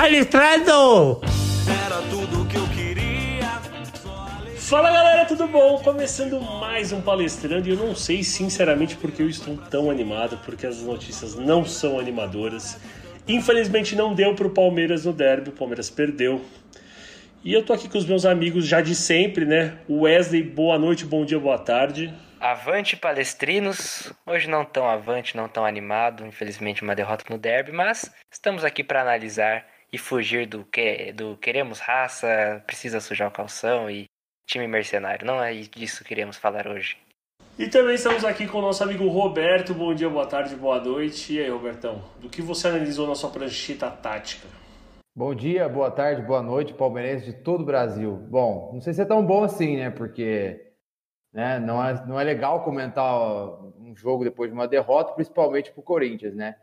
Palestrando! Era tudo que eu queria. Fala galera, tudo bom? Começando mais um Palestrando e eu não sei sinceramente porque eu estou tão animado, porque as notícias não são animadoras. Infelizmente não deu pro Palmeiras no derby, o Palmeiras perdeu. E eu tô aqui com os meus amigos já de sempre, né? O Wesley, boa noite, bom dia, boa tarde. Avante palestrinos, hoje não tão avante, não tão animado, infelizmente uma derrota no derby, mas estamos aqui para analisar e fugir do que do queremos raça, precisa sujar o calção e time mercenário. Não é disso que queremos falar hoje. E também estamos aqui com o nosso amigo Roberto. Bom dia, boa tarde, boa noite. E aí, Robertão, do que você analisou na sua prancheta tática? Bom dia, boa tarde, boa noite, palmeirense de todo o Brasil. Bom, não sei se é tão bom assim, né? Porque né, não, é, não é legal comentar um jogo depois de uma derrota, principalmente para o Corinthians, né?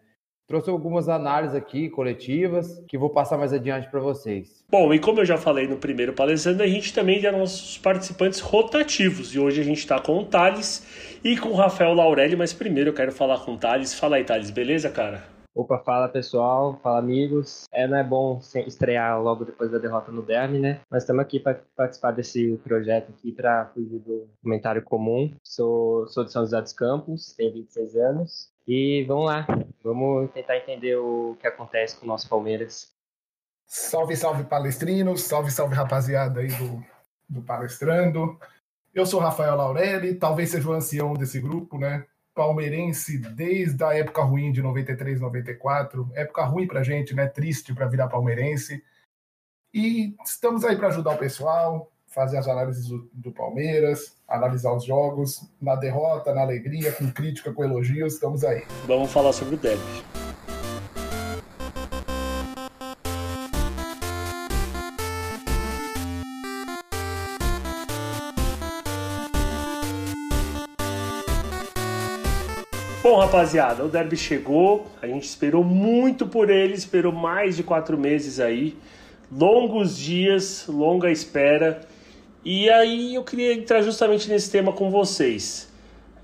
Trouxe algumas análises aqui, coletivas, que vou passar mais adiante para vocês. Bom, e como eu já falei no primeiro palestrando, a gente também tem nossos participantes rotativos. E hoje a gente está com o Thales e com o Rafael Laurelli, mas primeiro eu quero falar com o Thales. Fala aí, Thales, beleza, cara? Opa, fala pessoal, fala amigos. É, não é bom estrear logo depois da derrota no Derby, né? Mas estamos aqui para participar desse projeto aqui para fugir do comentário comum. Sou, sou de São José dos Campos, tenho 26 anos. E vamos lá, vamos tentar entender o que acontece com o nosso Palmeiras. Salve, salve palestrinos, salve, salve rapaziada aí do, do Palestrando. Eu sou Rafael Laurelli, talvez seja o ancião desse grupo, né? palmeirense desde a época ruim de 93, 94. Época ruim pra gente, né? Triste para virar palmeirense. E estamos aí para ajudar o pessoal, fazer as análises do, do, Palmeiras, analisar os jogos, na derrota, na alegria, com crítica, com elogios, estamos aí. Vamos falar sobre o derby. Bom, rapaziada, o derby chegou, a gente esperou muito por ele, esperou mais de quatro meses aí, longos dias, longa espera, e aí eu queria entrar justamente nesse tema com vocês.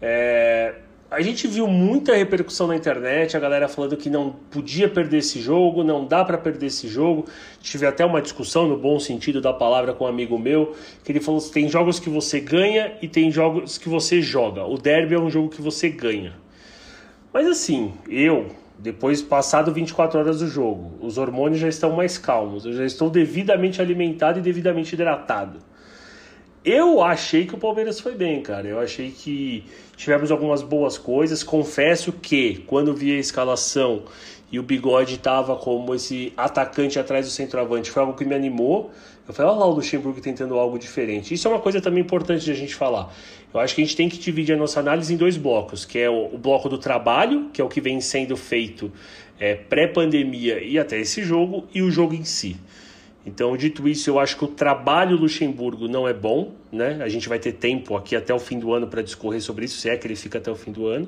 É, a gente viu muita repercussão na internet, a galera falando que não podia perder esse jogo, não dá para perder esse jogo. Tive até uma discussão no bom sentido da palavra com um amigo meu, que ele falou tem jogos que você ganha e tem jogos que você joga. O derby é um jogo que você ganha. Mas assim, eu, depois passado 24 horas do jogo, os hormônios já estão mais calmos, eu já estou devidamente alimentado e devidamente hidratado. Eu achei que o Palmeiras foi bem, cara. Eu achei que tivemos algumas boas coisas. Confesso que quando vi a escalação e o Bigode estava como esse atacante atrás do centroavante, foi algo que me animou. Eu falei, olha lá o Luxemburgo tentando algo diferente. Isso é uma coisa também importante de a gente falar. Eu acho que a gente tem que dividir a nossa análise em dois blocos, que é o, o bloco do trabalho, que é o que vem sendo feito é, pré-pandemia e até esse jogo, e o jogo em si. Então, dito isso, eu acho que o trabalho Luxemburgo não é bom, né? A gente vai ter tempo aqui até o fim do ano para discorrer sobre isso, se é que ele fica até o fim do ano.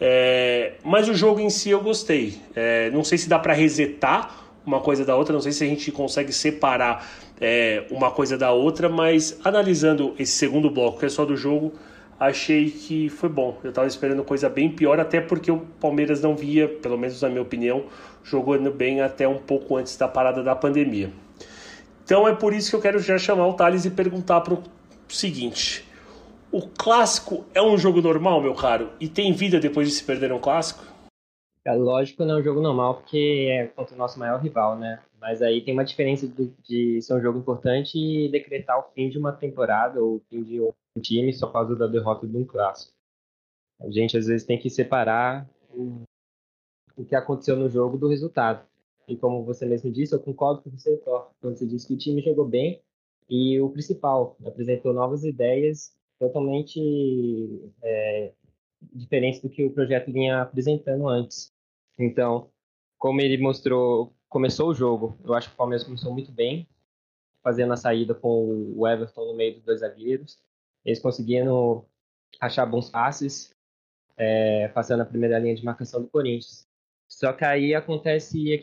É, mas o jogo em si eu gostei. É, não sei se dá para resetar uma coisa da outra. Não sei se a gente consegue separar é, uma coisa da outra, mas analisando esse segundo bloco, que é só do jogo, achei que foi bom. Eu estava esperando coisa bem pior, até porque o Palmeiras não via, pelo menos na minha opinião, jogando bem até um pouco antes da parada da pandemia. Então é por isso que eu quero já chamar o Thales e perguntar para o seguinte. O clássico é um jogo normal, meu caro? E tem vida depois de se perder um clássico? É lógico, não é um jogo normal, porque é contra o nosso maior rival, né? Mas aí tem uma diferença de, de ser um jogo importante e decretar o fim de uma temporada ou o fim de um time só por causa da derrota de um clássico. A gente às vezes tem que separar o, que aconteceu no jogo do resultado. E como você mesmo disse, eu concordo com você, Thor, quando você disse que o time jogou bem e o principal, apresentou novas ideias totalmente é, diferentes do que o projeto vinha apresentando antes. Então, como ele mostrou, começou o jogo, eu acho que o Palmeiras começou muito bem, fazendo a saída com o Everton no meio dos dois zagueiros. Eles conseguindo achar bons passes, é, passando a primeira linha de marcação do Corinthians. Só que aí acontece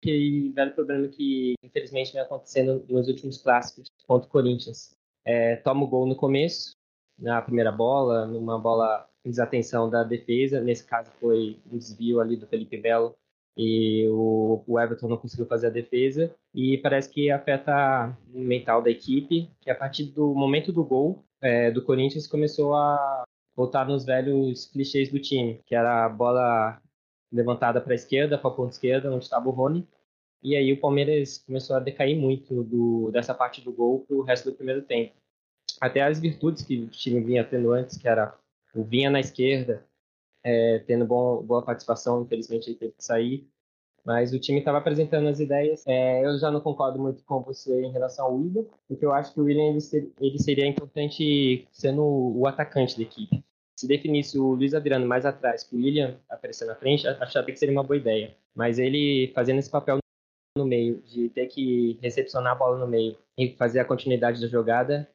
aquele velho problema que infelizmente vem acontecendo nos últimos clássicos contra o Corinthians. É, toma o gol no começo, na primeira bola, numa bola desatenção da defesa, nesse caso foi um desvio ali do Felipe Belo e o Everton não conseguiu fazer a defesa e parece que afeta o mental da equipe, que a partir do momento do gol é, do Corinthians começou a voltar nos velhos clichês do time, que era a bola levantada para a esquerda, para a ponta esquerda, onde estava o Rony, e aí o Palmeiras começou a decair muito do, dessa parte do gol para o resto do primeiro tempo. Até as virtudes que o time vinha tendo antes, que era o Vinha na esquerda, é, tendo bom, boa participação, infelizmente ele teve que sair. Mas o time estava apresentando as ideias. É, eu já não concordo muito com você em relação ao William, porque eu acho que o William ele, ser, ele seria importante sendo o atacante da equipe. Se definisse o Luiz Adriano mais atrás, que o William aparecer na frente, acharia que seria uma boa ideia. Mas ele fazendo esse papel no meio, de ter que recepcionar a bola no meio e fazer a continuidade da jogada,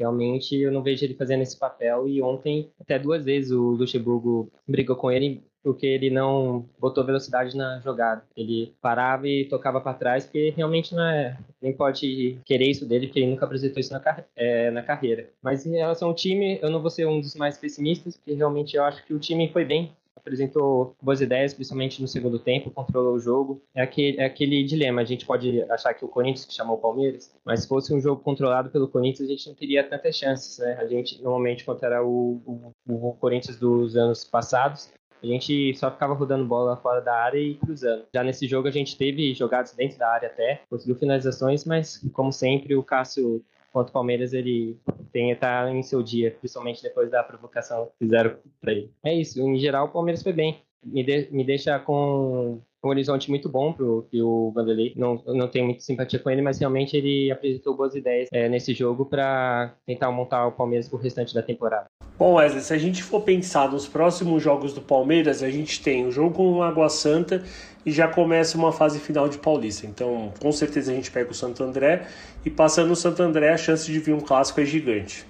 Realmente eu não vejo ele fazendo esse papel e ontem até duas vezes o Luxemburgo brigou com ele porque ele não botou velocidade na jogada. Ele parava e tocava para trás porque realmente não é nem pode querer isso dele porque ele nunca apresentou isso na, é, na carreira. Mas em relação ao time, eu não vou ser um dos mais pessimistas porque realmente eu acho que o time foi bem apresentou boas ideias, principalmente no segundo tempo, controlou o jogo. É aquele, é aquele dilema, a gente pode achar que o Corinthians que chamou o Palmeiras, mas se fosse um jogo controlado pelo Corinthians, a gente não teria tantas chances, né? A gente, normalmente, era o, o, o Corinthians dos anos passados, a gente só ficava rodando bola fora da área e cruzando. Já nesse jogo a gente teve jogadas dentro da área até, conseguiu finalizações, mas como sempre o Cássio contra o Palmeiras ele tem estar em seu dia, principalmente depois da provocação que fizeram para ele. É isso, em geral o Palmeiras foi bem. Me, de, me deixa com um horizonte muito bom pro o Vanderlei. Não, não tenho muita simpatia com ele, mas realmente ele apresentou boas ideias é, nesse jogo para tentar montar o Palmeiras pro restante da temporada. Bom, Wesley, se a gente for pensar nos próximos jogos do Palmeiras, a gente tem o jogo com o Água Santa e já começa uma fase final de Paulista. Então, com certeza a gente pega o Santo André e passando o Santo André, a chance de vir um clássico é gigante.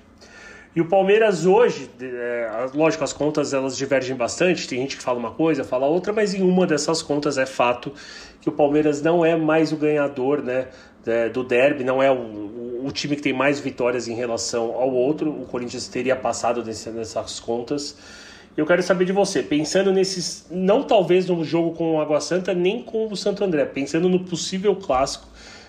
E o Palmeiras hoje, é, lógico, as contas elas divergem bastante, tem gente que fala uma coisa, fala outra, mas em uma dessas contas é fato que o Palmeiras não é mais o ganhador né, do derby, não é o, o time que tem mais vitórias em relação ao outro. O Corinthians teria passado nessas contas. Eu quero saber de você, pensando nesses, não talvez no jogo com o Água Santa, nem com o Santo André, pensando no possível clássico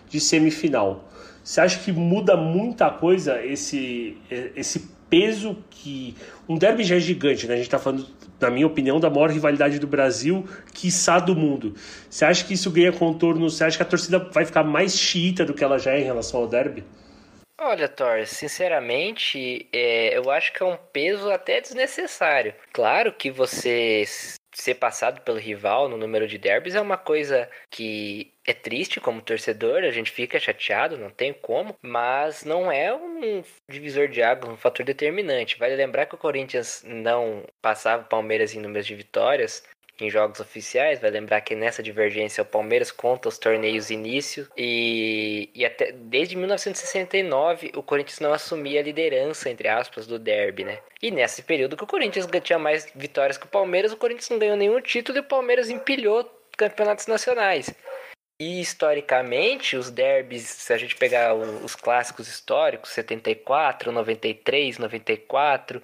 de semifinal. Você acha que muda muita coisa esse, esse peso que. Um derby já é gigante, né? A gente está falando, na minha opinião, da maior rivalidade do Brasil, quiçá do mundo. Você acha que isso ganha contorno? Você acha que a torcida vai ficar mais xiita do que ela já é em relação ao derby? Olha, Thor, sinceramente, é, eu acho que é um peso até desnecessário. Claro que você ser passado pelo rival no número de derbys é uma coisa que é triste como torcedor, a gente fica chateado, não tem como, mas não é um divisor de águas, um fator determinante. Vale lembrar que o Corinthians não passava o Palmeiras em números de vitórias em jogos oficiais. Vai lembrar que nessa divergência o Palmeiras conta os torneios início e, e até desde 1969 o Corinthians não assumia a liderança entre aspas do derby, né? E nesse período que o Corinthians tinha mais vitórias que o Palmeiras, o Corinthians não ganhou nenhum título e o Palmeiras empilhou campeonatos nacionais. E historicamente, os derbys, se a gente pegar os clássicos históricos, 74, 93, 94,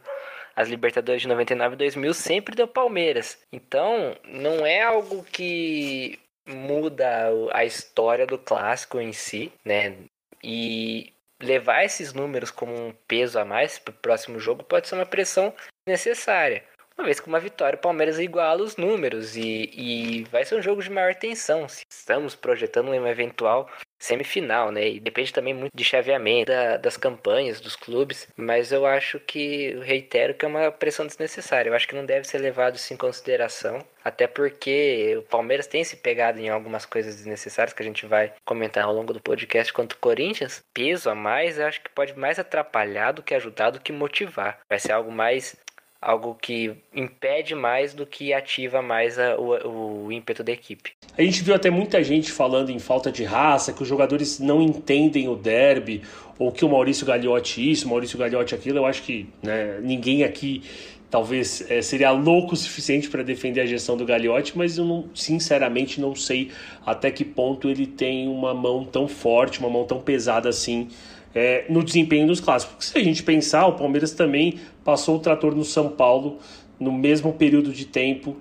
as Libertadores de 99 e 2000 sempre deu Palmeiras. Então, não é algo que muda a história do clássico em si, né? E levar esses números como um peso a mais para o próximo jogo pode ser uma pressão necessária. Uma vez que uma vitória, o Palmeiras iguala os números e, e vai ser um jogo de maior tensão. Se estamos projetando uma eventual semifinal, né? E depende também muito de chaveamento da, das campanhas dos clubes, mas eu acho que, eu reitero que é uma pressão desnecessária. Eu acho que não deve ser levado isso em consideração, até porque o Palmeiras tem se pegado em algumas coisas desnecessárias que a gente vai comentar ao longo do podcast quanto o Corinthians. Peso a mais, eu acho que pode mais atrapalhar do que ajudar do que motivar. Vai ser algo mais algo que impede mais do que ativa mais a, o, o ímpeto da equipe. A gente viu até muita gente falando em falta de raça, que os jogadores não entendem o derby, ou que o Maurício Gagliotti isso, o Maurício Gagliotti aquilo. Eu acho que né, ninguém aqui talvez é, seria louco o suficiente para defender a gestão do Gagliotti, mas eu não, sinceramente não sei até que ponto ele tem uma mão tão forte, uma mão tão pesada assim é, no desempenho dos clássicos. Se a gente pensar, o Palmeiras também passou o trator no São Paulo no mesmo período de tempo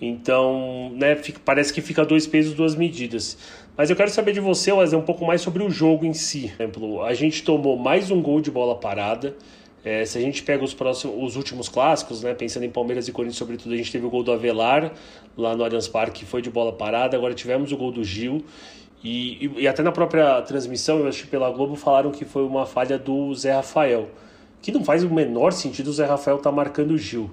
Então, né, fica, parece que fica dois pesos, duas medidas. Mas eu quero saber de você, Wesley, um pouco mais sobre o jogo em si. Por exemplo, a gente tomou mais um gol de bola parada. É, se a gente pega os, próximos, os últimos clássicos, né, pensando em Palmeiras e Corinthians, sobretudo, a gente teve o gol do Avelar lá no Allianz Parque, que foi de bola parada. Agora tivemos o gol do Gil. E, e, e até na própria transmissão, eu acho pela Globo, falaram que foi uma falha do Zé Rafael. Que não faz o menor sentido o Zé Rafael estar tá marcando o Gil. O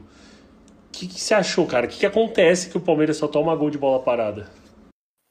que, que você achou, cara? O que, que acontece que o Palmeiras só toma gol de bola parada?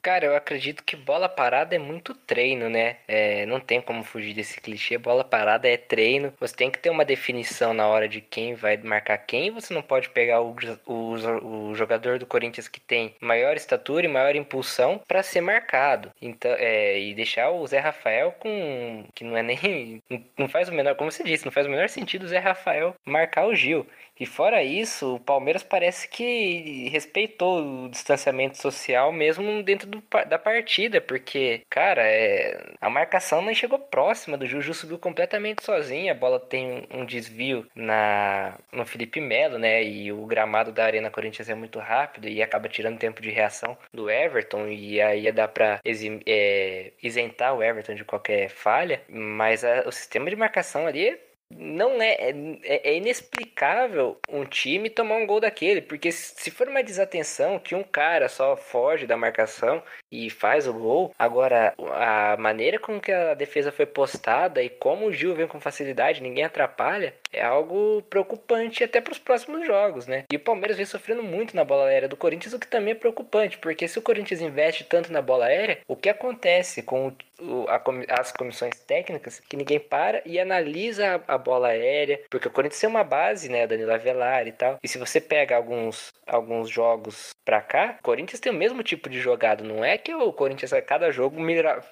Cara, eu acredito que bola parada é muito treino, né? É, não tem como fugir desse clichê. Bola parada é treino. Você tem que ter uma definição na hora de quem vai marcar quem. Você não pode pegar o, o, o jogador do Corinthians que tem maior estatura e maior impulsão para ser marcado. Então, é, e deixar o Zé Rafael com. que não é nem. Não faz o menor. Como você disse, não faz o menor sentido o Zé Rafael marcar o Gil. E fora isso, o Palmeiras parece que respeitou o distanciamento social mesmo dentro do, da partida, porque, cara, é, a marcação não chegou próxima do Juju, subiu completamente sozinho, a bola tem um desvio na no Felipe Melo, né? E o gramado da Arena Corinthians é muito rápido e acaba tirando tempo de reação do Everton, e aí dá pra é, isentar o Everton de qualquer falha, mas a, o sistema de marcação ali não é, é, é, inexplicável um time tomar um gol daquele, porque se for uma desatenção que um cara só foge da marcação e faz o gol, agora a maneira com que a defesa foi postada e como o Gil vem com facilidade, ninguém atrapalha, é algo preocupante até para os próximos jogos, né? E o Palmeiras vem sofrendo muito na bola aérea do Corinthians, o que também é preocupante, porque se o Corinthians investe tanto na bola aérea, o que acontece com o, a, as comissões técnicas que ninguém para e analisa a, a bola aérea, porque o Corinthians tem uma base, né, Danilo Avelar e tal. E se você pega alguns, alguns jogos pra cá, o Corinthians tem o mesmo tipo de jogada. Não é que o Corinthians a cada jogo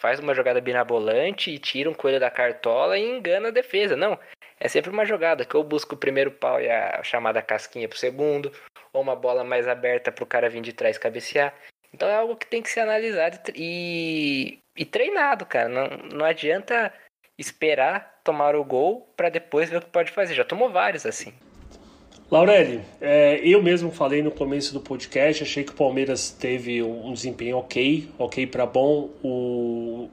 faz uma jogada binabolante e tira um coelho da cartola e engana a defesa. Não. É sempre uma jogada que eu busco o primeiro pau e a chamada casquinha pro segundo, ou uma bola mais aberta pro cara vir de trás cabecear. Então é algo que tem que ser analisado e, e treinado, cara. Não, não adianta esperar tomar o gol para depois ver o que pode fazer. Já tomou vários assim. Laureli, é, eu mesmo falei no começo do podcast, achei que o Palmeiras teve um desempenho ok, ok para bom. O,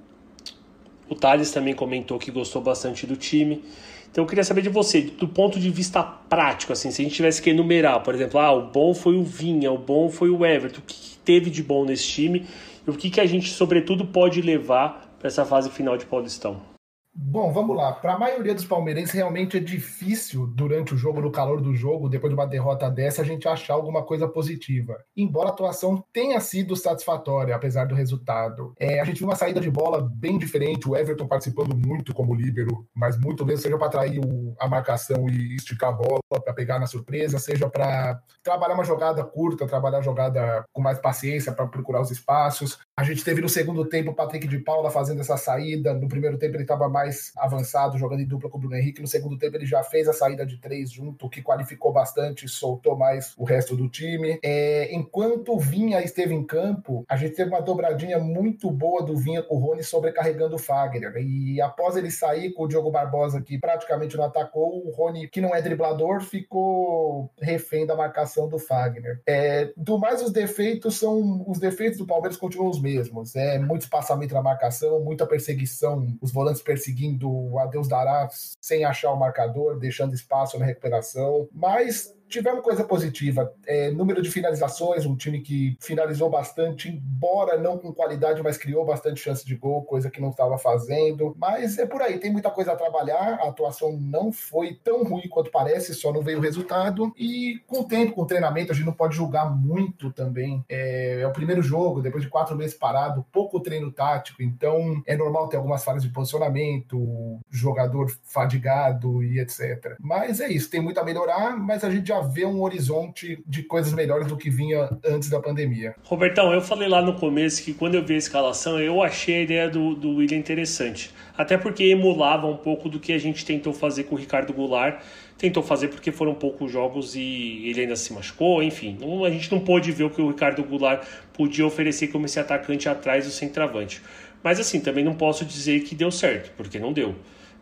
o Thales também comentou que gostou bastante do time. Então eu queria saber de você, do ponto de vista prático, assim, se a gente tivesse que enumerar, por exemplo, ah, o bom foi o Vinha, o bom foi o Everton, o que teve de bom nesse time e o que, que a gente, sobretudo, pode levar para essa fase final de Paulistão? Bom, vamos lá. Para a maioria dos palmeirenses, realmente é difícil, durante o jogo, no calor do jogo, depois de uma derrota dessa, a gente achar alguma coisa positiva. Embora a atuação tenha sido satisfatória, apesar do resultado. É, a gente viu uma saída de bola bem diferente, o Everton participando muito como líbero, mas muito mesmo, seja para atrair o, a marcação e esticar a bola, para pegar na surpresa, seja para trabalhar uma jogada curta, trabalhar a jogada com mais paciência para procurar os espaços. A gente teve no segundo tempo o Patrick de Paula fazendo essa saída. No primeiro tempo ele estava mais avançado, jogando em dupla com o Bruno Henrique. No segundo tempo ele já fez a saída de três junto, que qualificou bastante, soltou mais o resto do time. É, enquanto o Vinha esteve em campo, a gente teve uma dobradinha muito boa do Vinha com o Rony sobrecarregando o Fagner. E após ele sair com o Diogo Barbosa, que praticamente não atacou, o Rony, que não é driblador, ficou refém da marcação do Fagner. É, do mais, os defeitos são. Os defeitos do Palmeiras continuam os mesmos. É muito espaçamento na marcação, muita perseguição, os volantes perseguindo o Adeus Dará sem achar o marcador, deixando espaço na recuperação. Mas tivemos coisa positiva. É, número de finalizações, um time que finalizou bastante, embora não com qualidade, mas criou bastante chance de gol, coisa que não estava fazendo. Mas é por aí, tem muita coisa a trabalhar. A atuação não foi tão ruim quanto parece, só não veio o resultado. E com o tempo, com o treinamento, a gente não pode julgar muito também. É, é o primeiro jogo, depois de quatro meses parado, pouco treino tático, então é normal ter algumas falhas de posicionamento, jogador fadigado e etc. Mas é isso, tem muito a melhorar, mas a gente já vê um horizonte de coisas melhores do que vinha antes da pandemia. Robertão, eu falei lá no começo que quando eu vi a escalação, eu achei a ideia do, do William interessante. Até porque emulava um pouco do que a gente tentou fazer com o Ricardo Goulart. Tentou fazer porque foram poucos jogos e ele ainda se machucou, enfim. Não, a gente não pôde ver o que o Ricardo Goulart podia oferecer como esse atacante atrás do centroavante. Mas assim, também não posso dizer que deu certo, porque não deu.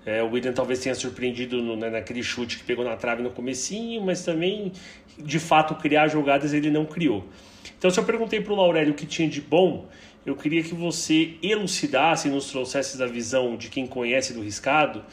É, o William talvez tenha surpreendido no, né, naquele chute que pegou na trave no comecinho, mas também, de fato, criar jogadas ele não criou. Então, se eu perguntei para o Laurélio o que tinha de bom, eu queria que você elucidasse e nos trouxesse da visão de quem conhece do riscado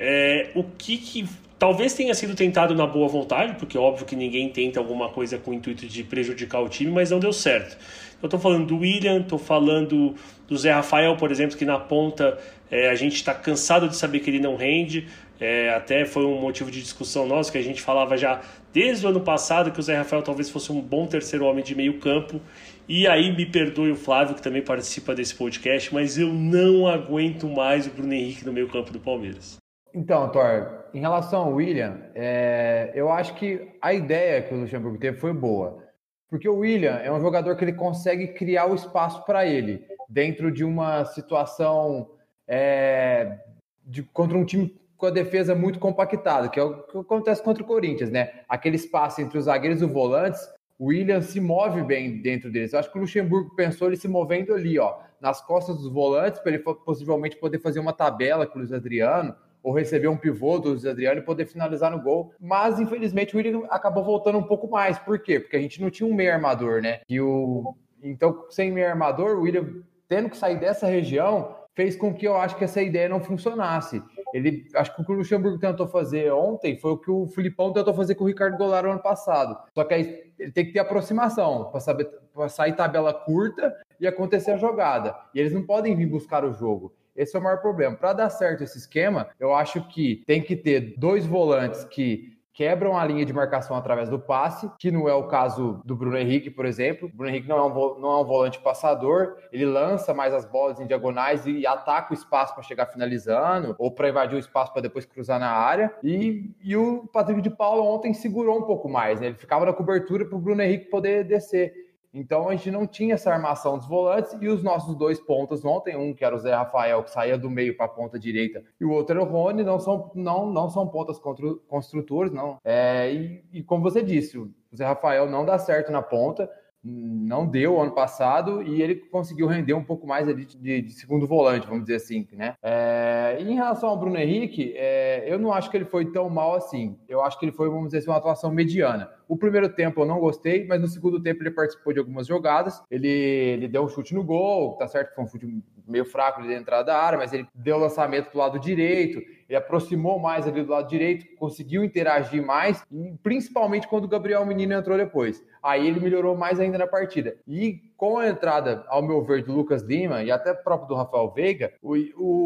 é, o que, que talvez tenha sido tentado na boa vontade, porque é óbvio que ninguém tenta alguma coisa com o intuito de prejudicar o time, mas não deu certo. Eu estou falando do William, estou falando do Zé Rafael, por exemplo, que na ponta é, a gente está cansado de saber que ele não rende. É, até foi um motivo de discussão nosso que a gente falava já desde o ano passado que o Zé Rafael talvez fosse um bom terceiro homem de meio campo. E aí me perdoe o Flávio, que também participa desse podcast, mas eu não aguento mais o Bruno Henrique no meio campo do Palmeiras. Então, Thor, em relação ao William, é, eu acho que a ideia que o Luxemburgo teve foi boa. Porque o William é um jogador que ele consegue criar o espaço para ele, dentro de uma situação é, de, contra um time com a defesa muito compactada, que é o que acontece contra o Corinthians, né? Aquele espaço entre os zagueiros e os volantes, o William se move bem dentro deles. Eu acho que o Luxemburgo pensou ele se movendo ali, ó, nas costas dos volantes, para ele possivelmente poder fazer uma tabela com o Luiz Adriano, ou receber um pivô do Luiz Adriano e poder finalizar no gol. Mas, infelizmente, o William acabou voltando um pouco mais. Por quê? Porque a gente não tinha um meio armador, né? E o... Então, sem meio armador, o William tendo que sair dessa região, fez com que eu acho que essa ideia não funcionasse. Ele, acho que o que o Luxemburgo tentou fazer ontem foi o que o Filipão tentou fazer com o Ricardo Goulart no ano passado. Só que aí ele tem que ter aproximação para saber para sair tabela curta e acontecer a jogada. E eles não podem vir buscar o jogo. Esse é o maior problema. Para dar certo esse esquema, eu acho que tem que ter dois volantes que quebram a linha de marcação através do passe, que não é o caso do Bruno Henrique, por exemplo. O Bruno Henrique não é um, não é um volante passador, ele lança mais as bolas em diagonais e ataca o espaço para chegar finalizando, ou para invadir o espaço para depois cruzar na área. E, e o Patrick de Paulo ontem segurou um pouco mais, né? ele ficava na cobertura para o Bruno Henrique poder descer. Então a gente não tinha essa armação dos volantes e os nossos dois pontas ontem, um que era o Zé Rafael, que saía do meio para a ponta direita, e o outro era o Rony, não são, não, não são pontas construtores, não. É, e, e como você disse, o Zé Rafael não dá certo na ponta, não deu ano passado e ele conseguiu render um pouco mais ali de, de segundo volante, vamos dizer assim, né? É, em relação ao Bruno Henrique, é, eu não acho que ele foi tão mal assim. Eu acho que ele foi, vamos dizer assim, uma atuação mediana. O primeiro tempo eu não gostei, mas no segundo tempo ele participou de algumas jogadas. Ele, ele deu um chute no gol, tá certo que foi um chute meio fraco de entrada da área, mas ele deu lançamento do lado direito ele aproximou mais ali do lado direito, conseguiu interagir mais, principalmente quando o Gabriel Menino entrou depois. Aí ele melhorou mais ainda na partida. E com a entrada, ao meu ver, do Lucas Lima e até próprio do Rafael Veiga, o,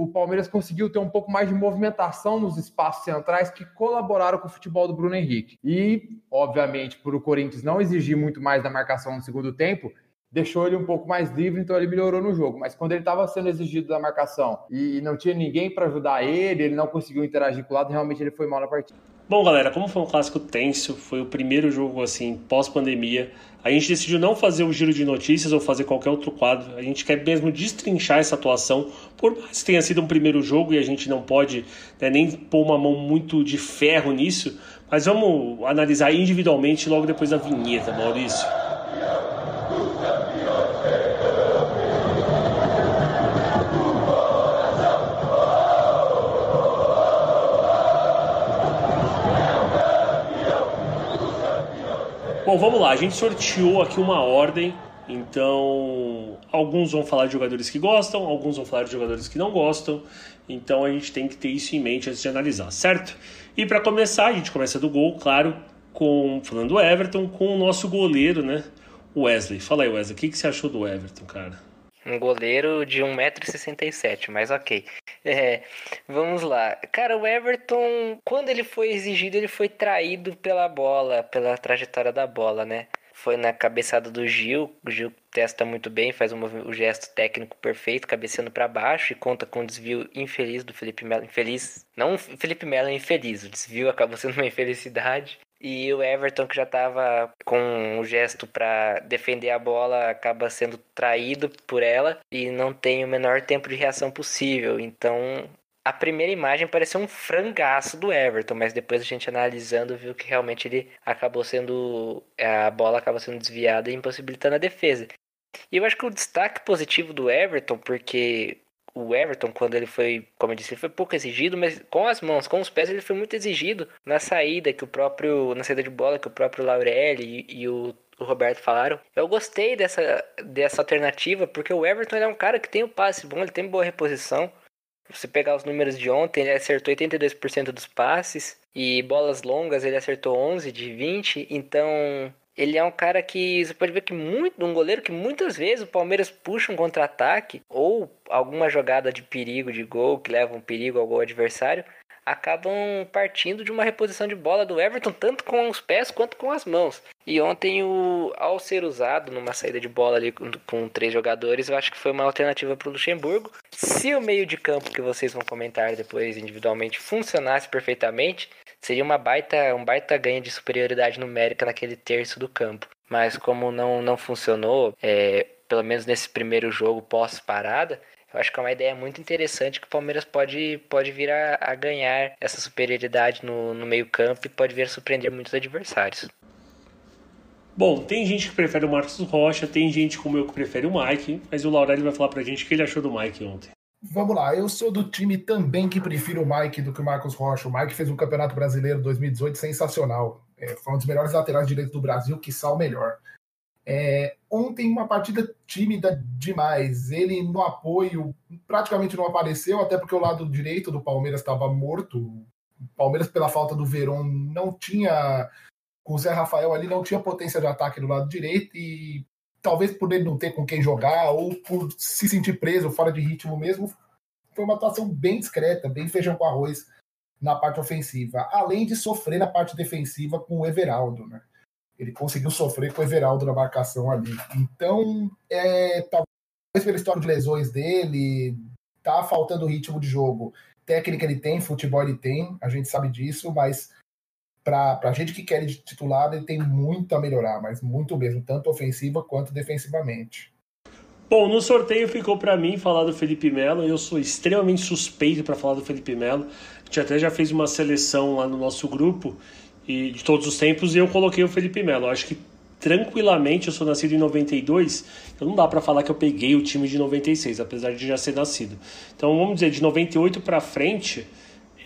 o Palmeiras conseguiu ter um pouco mais de movimentação nos espaços centrais que colaboraram com o futebol do Bruno Henrique. E, obviamente, por o Corinthians não exigir muito mais da marcação no segundo tempo, deixou ele um pouco mais livre, então ele melhorou no jogo. Mas quando ele estava sendo exigido da marcação e não tinha ninguém para ajudar ele, ele não conseguiu interagir com o lado, realmente ele foi mal na partida. Bom, galera, como foi um clássico tenso, foi o primeiro jogo assim pós-pandemia. A gente decidiu não fazer o giro de notícias ou fazer qualquer outro quadro. A gente quer mesmo destrinchar essa atuação, por mais que tenha sido um primeiro jogo e a gente não pode né, nem pôr uma mão muito de ferro nisso. Mas vamos analisar individualmente logo depois da vinheta, Maurício. Bom, vamos lá. A gente sorteou aqui uma ordem. Então, alguns vão falar de jogadores que gostam, alguns vão falar de jogadores que não gostam. Então, a gente tem que ter isso em mente antes de analisar, certo? E para começar, a gente começa do gol, claro, com falando do Everton, com o nosso goleiro, né? Wesley. Fala aí, Wesley, o que, que você achou do Everton, cara? Um goleiro de 1,67m, mas ok. É, vamos lá. Cara, o Everton, quando ele foi exigido, ele foi traído pela bola, pela trajetória da bola, né? Foi na cabeçada do Gil. O Gil testa muito bem, faz um, o gesto técnico perfeito, cabeceando para baixo e conta com um desvio infeliz do Felipe Melo. Infeliz. Não, Felipe Melo é infeliz. O desvio acabou sendo uma infelicidade. E o Everton, que já estava com um gesto para defender a bola, acaba sendo traído por ela e não tem o menor tempo de reação possível. Então, a primeira imagem pareceu um frangaço do Everton, mas depois a gente analisando viu que realmente ele acabou sendo. A bola acaba sendo desviada e impossibilitando a defesa. E eu acho que o destaque positivo do Everton, porque o Everton, quando ele foi, como eu disse, ele foi pouco exigido, mas com as mãos, com os pés, ele foi muito exigido na saída que o próprio, na saída de bola que o próprio Laurelli e, e o o Roberto falaram. Eu gostei dessa, dessa alternativa, porque o Everton é um cara que tem o passe bom, ele tem boa reposição. Você pegar os números de ontem, ele acertou 82% dos passes e bolas longas ele acertou 11 de 20, então ele é um cara que você pode ver que muito um goleiro que muitas vezes o Palmeiras puxa um contra-ataque ou alguma jogada de perigo de gol que leva um perigo ao gol adversário acabam partindo de uma reposição de bola do Everton tanto com os pés quanto com as mãos. E ontem o ao ser usado numa saída de bola ali com, com três jogadores, eu acho que foi uma alternativa para o Luxemburgo. Se o meio de campo que vocês vão comentar depois individualmente funcionasse perfeitamente, seria uma baita, um baita ganho de superioridade numérica naquele terço do campo. Mas como não, não funcionou, é, pelo menos nesse primeiro jogo pós-parada, eu acho que é uma ideia muito interessante que o Palmeiras pode, pode vir a, a ganhar essa superioridade no, no meio campo e pode vir a surpreender muitos adversários. Bom, tem gente que prefere o Marcos Rocha, tem gente como eu que prefere o Mike, mas o Laurelli vai falar pra gente o que ele achou do Mike ontem. Vamos lá, eu sou do time também que prefiro o Mike do que o Marcos Rocha. O Mike fez um Campeonato Brasileiro 2018 sensacional. É, foi um dos melhores laterais direitos do Brasil, que o melhor. É, ontem uma partida tímida demais. Ele no apoio praticamente não apareceu, até porque o lado direito do Palmeiras estava morto. O Palmeiras, pela falta do Verón, não tinha. Com o Zé Rafael ali, não tinha potência de ataque do lado direito e talvez por ele não ter com quem jogar ou por se sentir preso, fora de ritmo mesmo, foi uma atuação bem discreta, bem feijão com arroz na parte ofensiva, além de sofrer na parte defensiva com o Everaldo, né? Ele conseguiu sofrer com o Everaldo na marcação ali. Então, é, talvez pela história de lesões dele, tá faltando ritmo de jogo. Técnica ele tem, futebol ele tem, a gente sabe disso, mas para a gente que quer ele titular, ele tem muito a melhorar, mas muito mesmo, tanto ofensiva quanto defensivamente. Bom, no sorteio ficou para mim falar do Felipe Melo. Eu sou extremamente suspeito para falar do Felipe Melo. A gente até já fez uma seleção lá no nosso grupo e de todos os tempos e eu coloquei o Felipe Melo. acho que tranquilamente eu sou nascido em 92, então não dá para falar que eu peguei o time de 96, apesar de já ser nascido. Então vamos dizer de 98 para frente,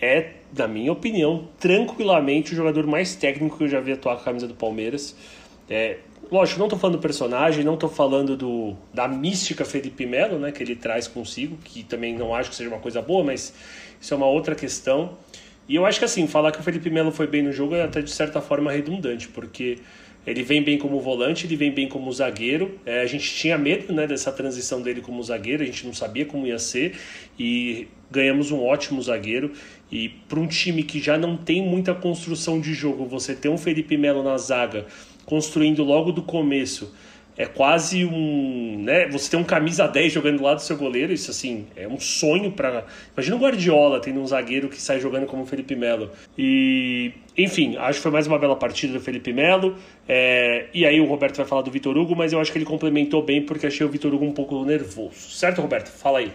é, na minha opinião, tranquilamente o jogador mais técnico que eu já vi atuar com a camisa do Palmeiras. É, lógico, não estou falando do personagem, não estou falando do, da mística Felipe Melo, né, que ele traz consigo, que também não acho que seja uma coisa boa, mas isso é uma outra questão. E eu acho que assim, falar que o Felipe Melo foi bem no jogo é até de certa forma redundante, porque ele vem bem como volante, ele vem bem como zagueiro. É, a gente tinha medo né, dessa transição dele como zagueiro, a gente não sabia como ia ser e ganhamos um ótimo zagueiro. E para um time que já não tem muita construção de jogo, você ter um Felipe Melo na zaga construindo logo do começo é quase um, né, você tem um camisa 10 jogando do lado do seu goleiro, isso assim, é um sonho para, imagina o Guardiola tendo um zagueiro que sai jogando como o Felipe Melo. E, enfim, acho que foi mais uma bela partida do Felipe Melo. É, e aí o Roberto vai falar do Vitor Hugo, mas eu acho que ele complementou bem porque achei o Vitor Hugo um pouco nervoso. Certo, Roberto? Fala aí.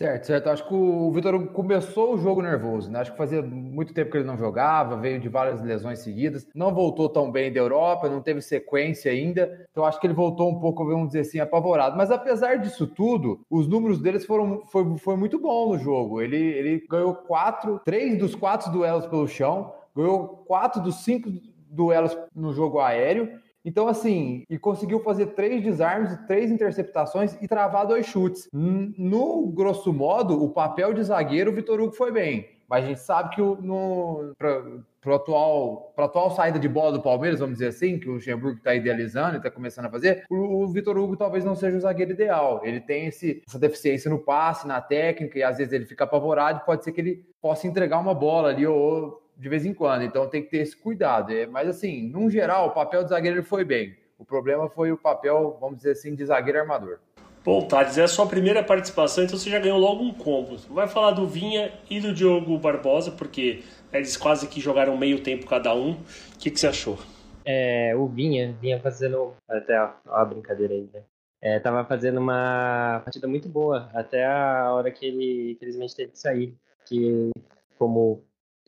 Certo, certo. Acho que o Vitor começou o jogo nervoso, né? Acho que fazia muito tempo que ele não jogava, veio de várias lesões seguidas, não voltou tão bem da Europa, não teve sequência ainda. Então acho que ele voltou um pouco, vamos dizer assim, apavorado. Mas apesar disso tudo, os números deles foram foi, foi muito bom no jogo. Ele, ele ganhou quatro, três dos quatro duelos pelo chão, ganhou quatro dos cinco duelos no jogo aéreo então, assim, e conseguiu fazer três desarmes, três interceptações e travar dois chutes. No grosso modo, o papel de zagueiro, o Vitor Hugo foi bem. Mas a gente sabe que no, para atual, a atual saída de bola do Palmeiras, vamos dizer assim, que o Luxemburgo está idealizando e está começando a fazer, o, o Vitor Hugo talvez não seja o zagueiro ideal. Ele tem esse, essa deficiência no passe, na técnica, e às vezes ele fica apavorado. Pode ser que ele possa entregar uma bola ali ou de vez em quando, então tem que ter esse cuidado. É, mas assim, num geral, o papel de zagueiro foi bem. O problema foi o papel, vamos dizer assim, de zagueiro armador. Bom, Thales, é a sua primeira participação, então você já ganhou logo um combo. Vai falar do Vinha e do Diogo Barbosa, porque eles quase que jogaram meio tempo cada um. O que, que você achou? É, o Vinha vinha fazendo. Até ó, ó a brincadeira aí, né? É, tava fazendo uma partida muito boa, até a hora que ele infelizmente teve que sair. Que, como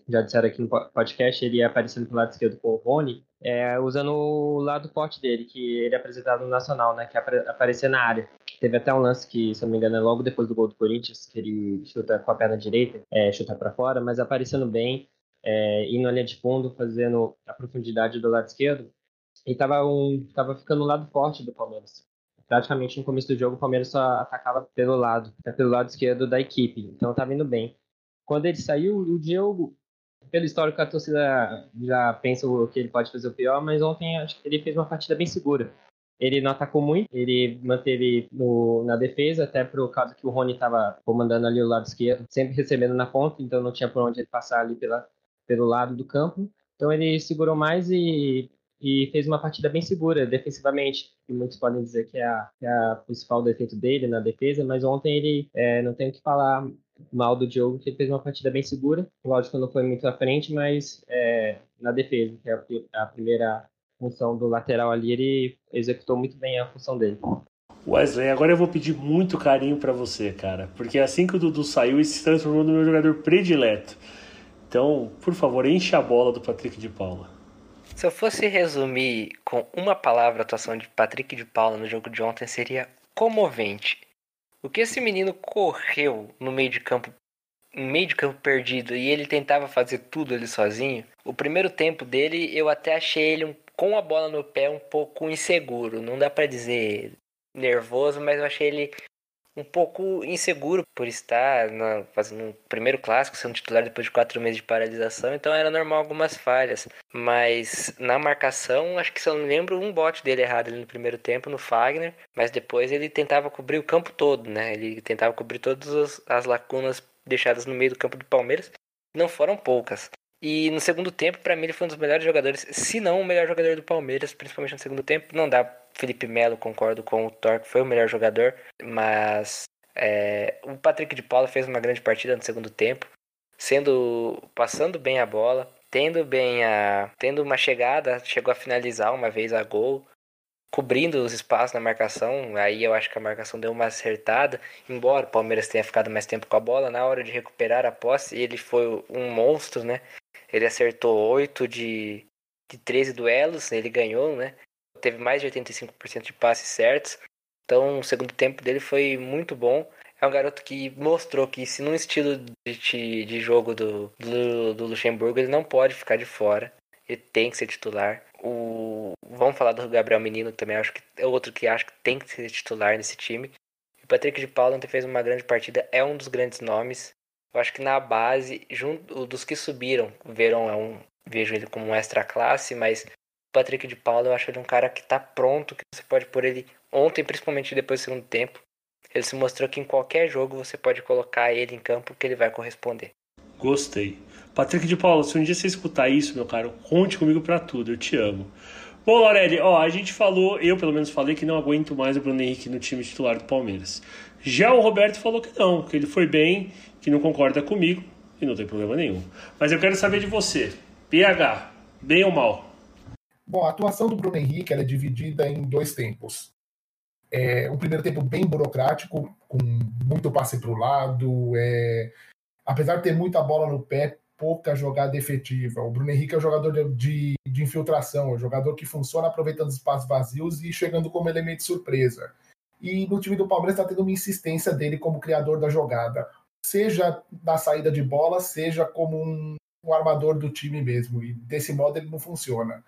já disseram aqui no podcast, ele ia aparecendo pelo lado esquerdo com o Rony, é, usando o lado forte dele, que ele é apresentado no Nacional, né? Que é aparecer na área. Teve até um lance que, se não me engano, é logo depois do gol do Corinthians, que ele chuta com a perna direita, é, chuta para fora, mas aparecendo bem, é, indo linha de fundo, fazendo a profundidade do lado esquerdo. E tava, um, tava ficando o lado forte do Palmeiras. Praticamente no começo do jogo, o Palmeiras só atacava pelo lado, pelo lado esquerdo da equipe. Então tava indo bem. Quando ele saiu, o Diego pelo histórico, a torcida já pensa que ele pode fazer o pior, mas ontem acho que ele fez uma partida bem segura. Ele não atacou muito, ele manteve no, na defesa, até por causa que o Rony estava comandando ali o lado esquerdo, sempre recebendo na ponta, então não tinha por onde ele passar ali pela, pelo lado do campo. Então ele segurou mais e, e fez uma partida bem segura defensivamente. E muitos podem dizer que é a, que é a principal defeito dele na defesa, mas ontem ele é, não tem o que falar mal do Diogo, que ele fez uma partida bem segura. Lógico, não foi muito à frente, mas é, na defesa, que é a, a primeira função do lateral ali, ele executou muito bem a função dele. Wesley, agora eu vou pedir muito carinho para você, cara, porque assim que o Dudu saiu, ele se transformou no meu jogador predileto. Então, por favor, enche a bola do Patrick de Paula. Se eu fosse resumir com uma palavra a atuação de Patrick de Paula no jogo de ontem, seria comovente. O que esse menino correu no meio de campo, no meio de campo perdido, e ele tentava fazer tudo ali sozinho. O primeiro tempo dele, eu até achei ele com a bola no pé um pouco inseguro. Não dá para dizer nervoso, mas eu achei ele um pouco inseguro por estar na, fazendo um primeiro clássico, sendo titular depois de quatro meses de paralisação, então era normal algumas falhas. Mas na marcação, acho que se eu não me lembro, um bote dele errado ali no primeiro tempo, no Fagner, mas depois ele tentava cobrir o campo todo, né? Ele tentava cobrir todas as, as lacunas deixadas no meio do campo do Palmeiras, não foram poucas. E no segundo tempo, para mim, ele foi um dos melhores jogadores, se não o melhor jogador do Palmeiras, principalmente no segundo tempo. Não dá Felipe Melo, concordo com o Torque, foi o melhor jogador, mas é, o Patrick de Paula fez uma grande partida no segundo tempo, sendo passando bem a bola, tendo bem a tendo uma chegada, chegou a finalizar uma vez a gol, cobrindo os espaços na marcação. Aí eu acho que a marcação deu uma acertada, embora o Palmeiras tenha ficado mais tempo com a bola na hora de recuperar a posse, ele foi um monstro, né? Ele acertou 8 de de 13 duelos, ele ganhou, né? Teve mais de 85% de passes certos. Então, o segundo tempo dele foi muito bom. É um garoto que mostrou que, se no estilo de, de jogo do, do, do Luxemburgo, ele não pode ficar de fora. Ele tem que ser titular. O, vamos falar do Gabriel Menino também, acho que é outro que acho que tem que ser titular nesse time. O Patrick de Paula ontem fez uma grande partida, é um dos grandes nomes. Eu acho que na base, junto dos que subiram, Verão é um, vejo ele como um extra classe, mas Patrick de Paula, eu acho ele um cara que tá pronto, que você pode pôr ele ontem, principalmente depois do segundo tempo. Ele se mostrou que em qualquer jogo você pode colocar ele em campo que ele vai corresponder. Gostei. Patrick de Paula, se um dia você escutar isso, meu caro, conte comigo para tudo, eu te amo. Bom, Lorelli, ó, a gente falou, eu pelo menos falei que não aguento mais o Bruno Henrique no time titular do Palmeiras. Já o Roberto falou que não, que ele foi bem, que não concorda comigo e não tem problema nenhum. Mas eu quero saber de você. PH, bem ou mal? Bom, a atuação do Bruno Henrique é dividida em dois tempos. É, um primeiro tempo bem burocrático, com muito passe para o lado, é, apesar de ter muita bola no pé, pouca jogada efetiva. O Bruno Henrique é um jogador de, de, de infiltração, é um jogador que funciona aproveitando os espaços vazios e chegando como elemento de surpresa. E no time do Palmeiras está tendo uma insistência dele como criador da jogada, seja na saída de bola, seja como um, um armador do time mesmo. E desse modo ele não funciona.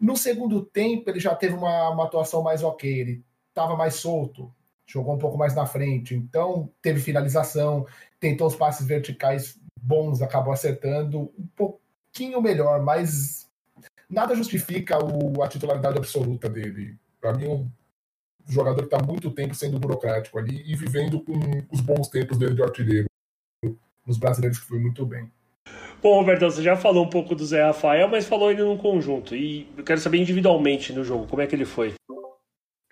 No segundo tempo, ele já teve uma, uma atuação mais ok, ele estava mais solto, jogou um pouco mais na frente, então teve finalização, tentou os passes verticais bons, acabou acertando um pouquinho melhor, mas nada justifica o, a titularidade absoluta dele. Para mim, um jogador que está muito tempo sendo burocrático ali e vivendo com os bons tempos dele de artilheiro. Nos brasileiros que foi muito bem. Bom, Roberto, você já falou um pouco do Zé Rafael, mas falou ele num conjunto. E eu quero saber individualmente no jogo, como é que ele foi?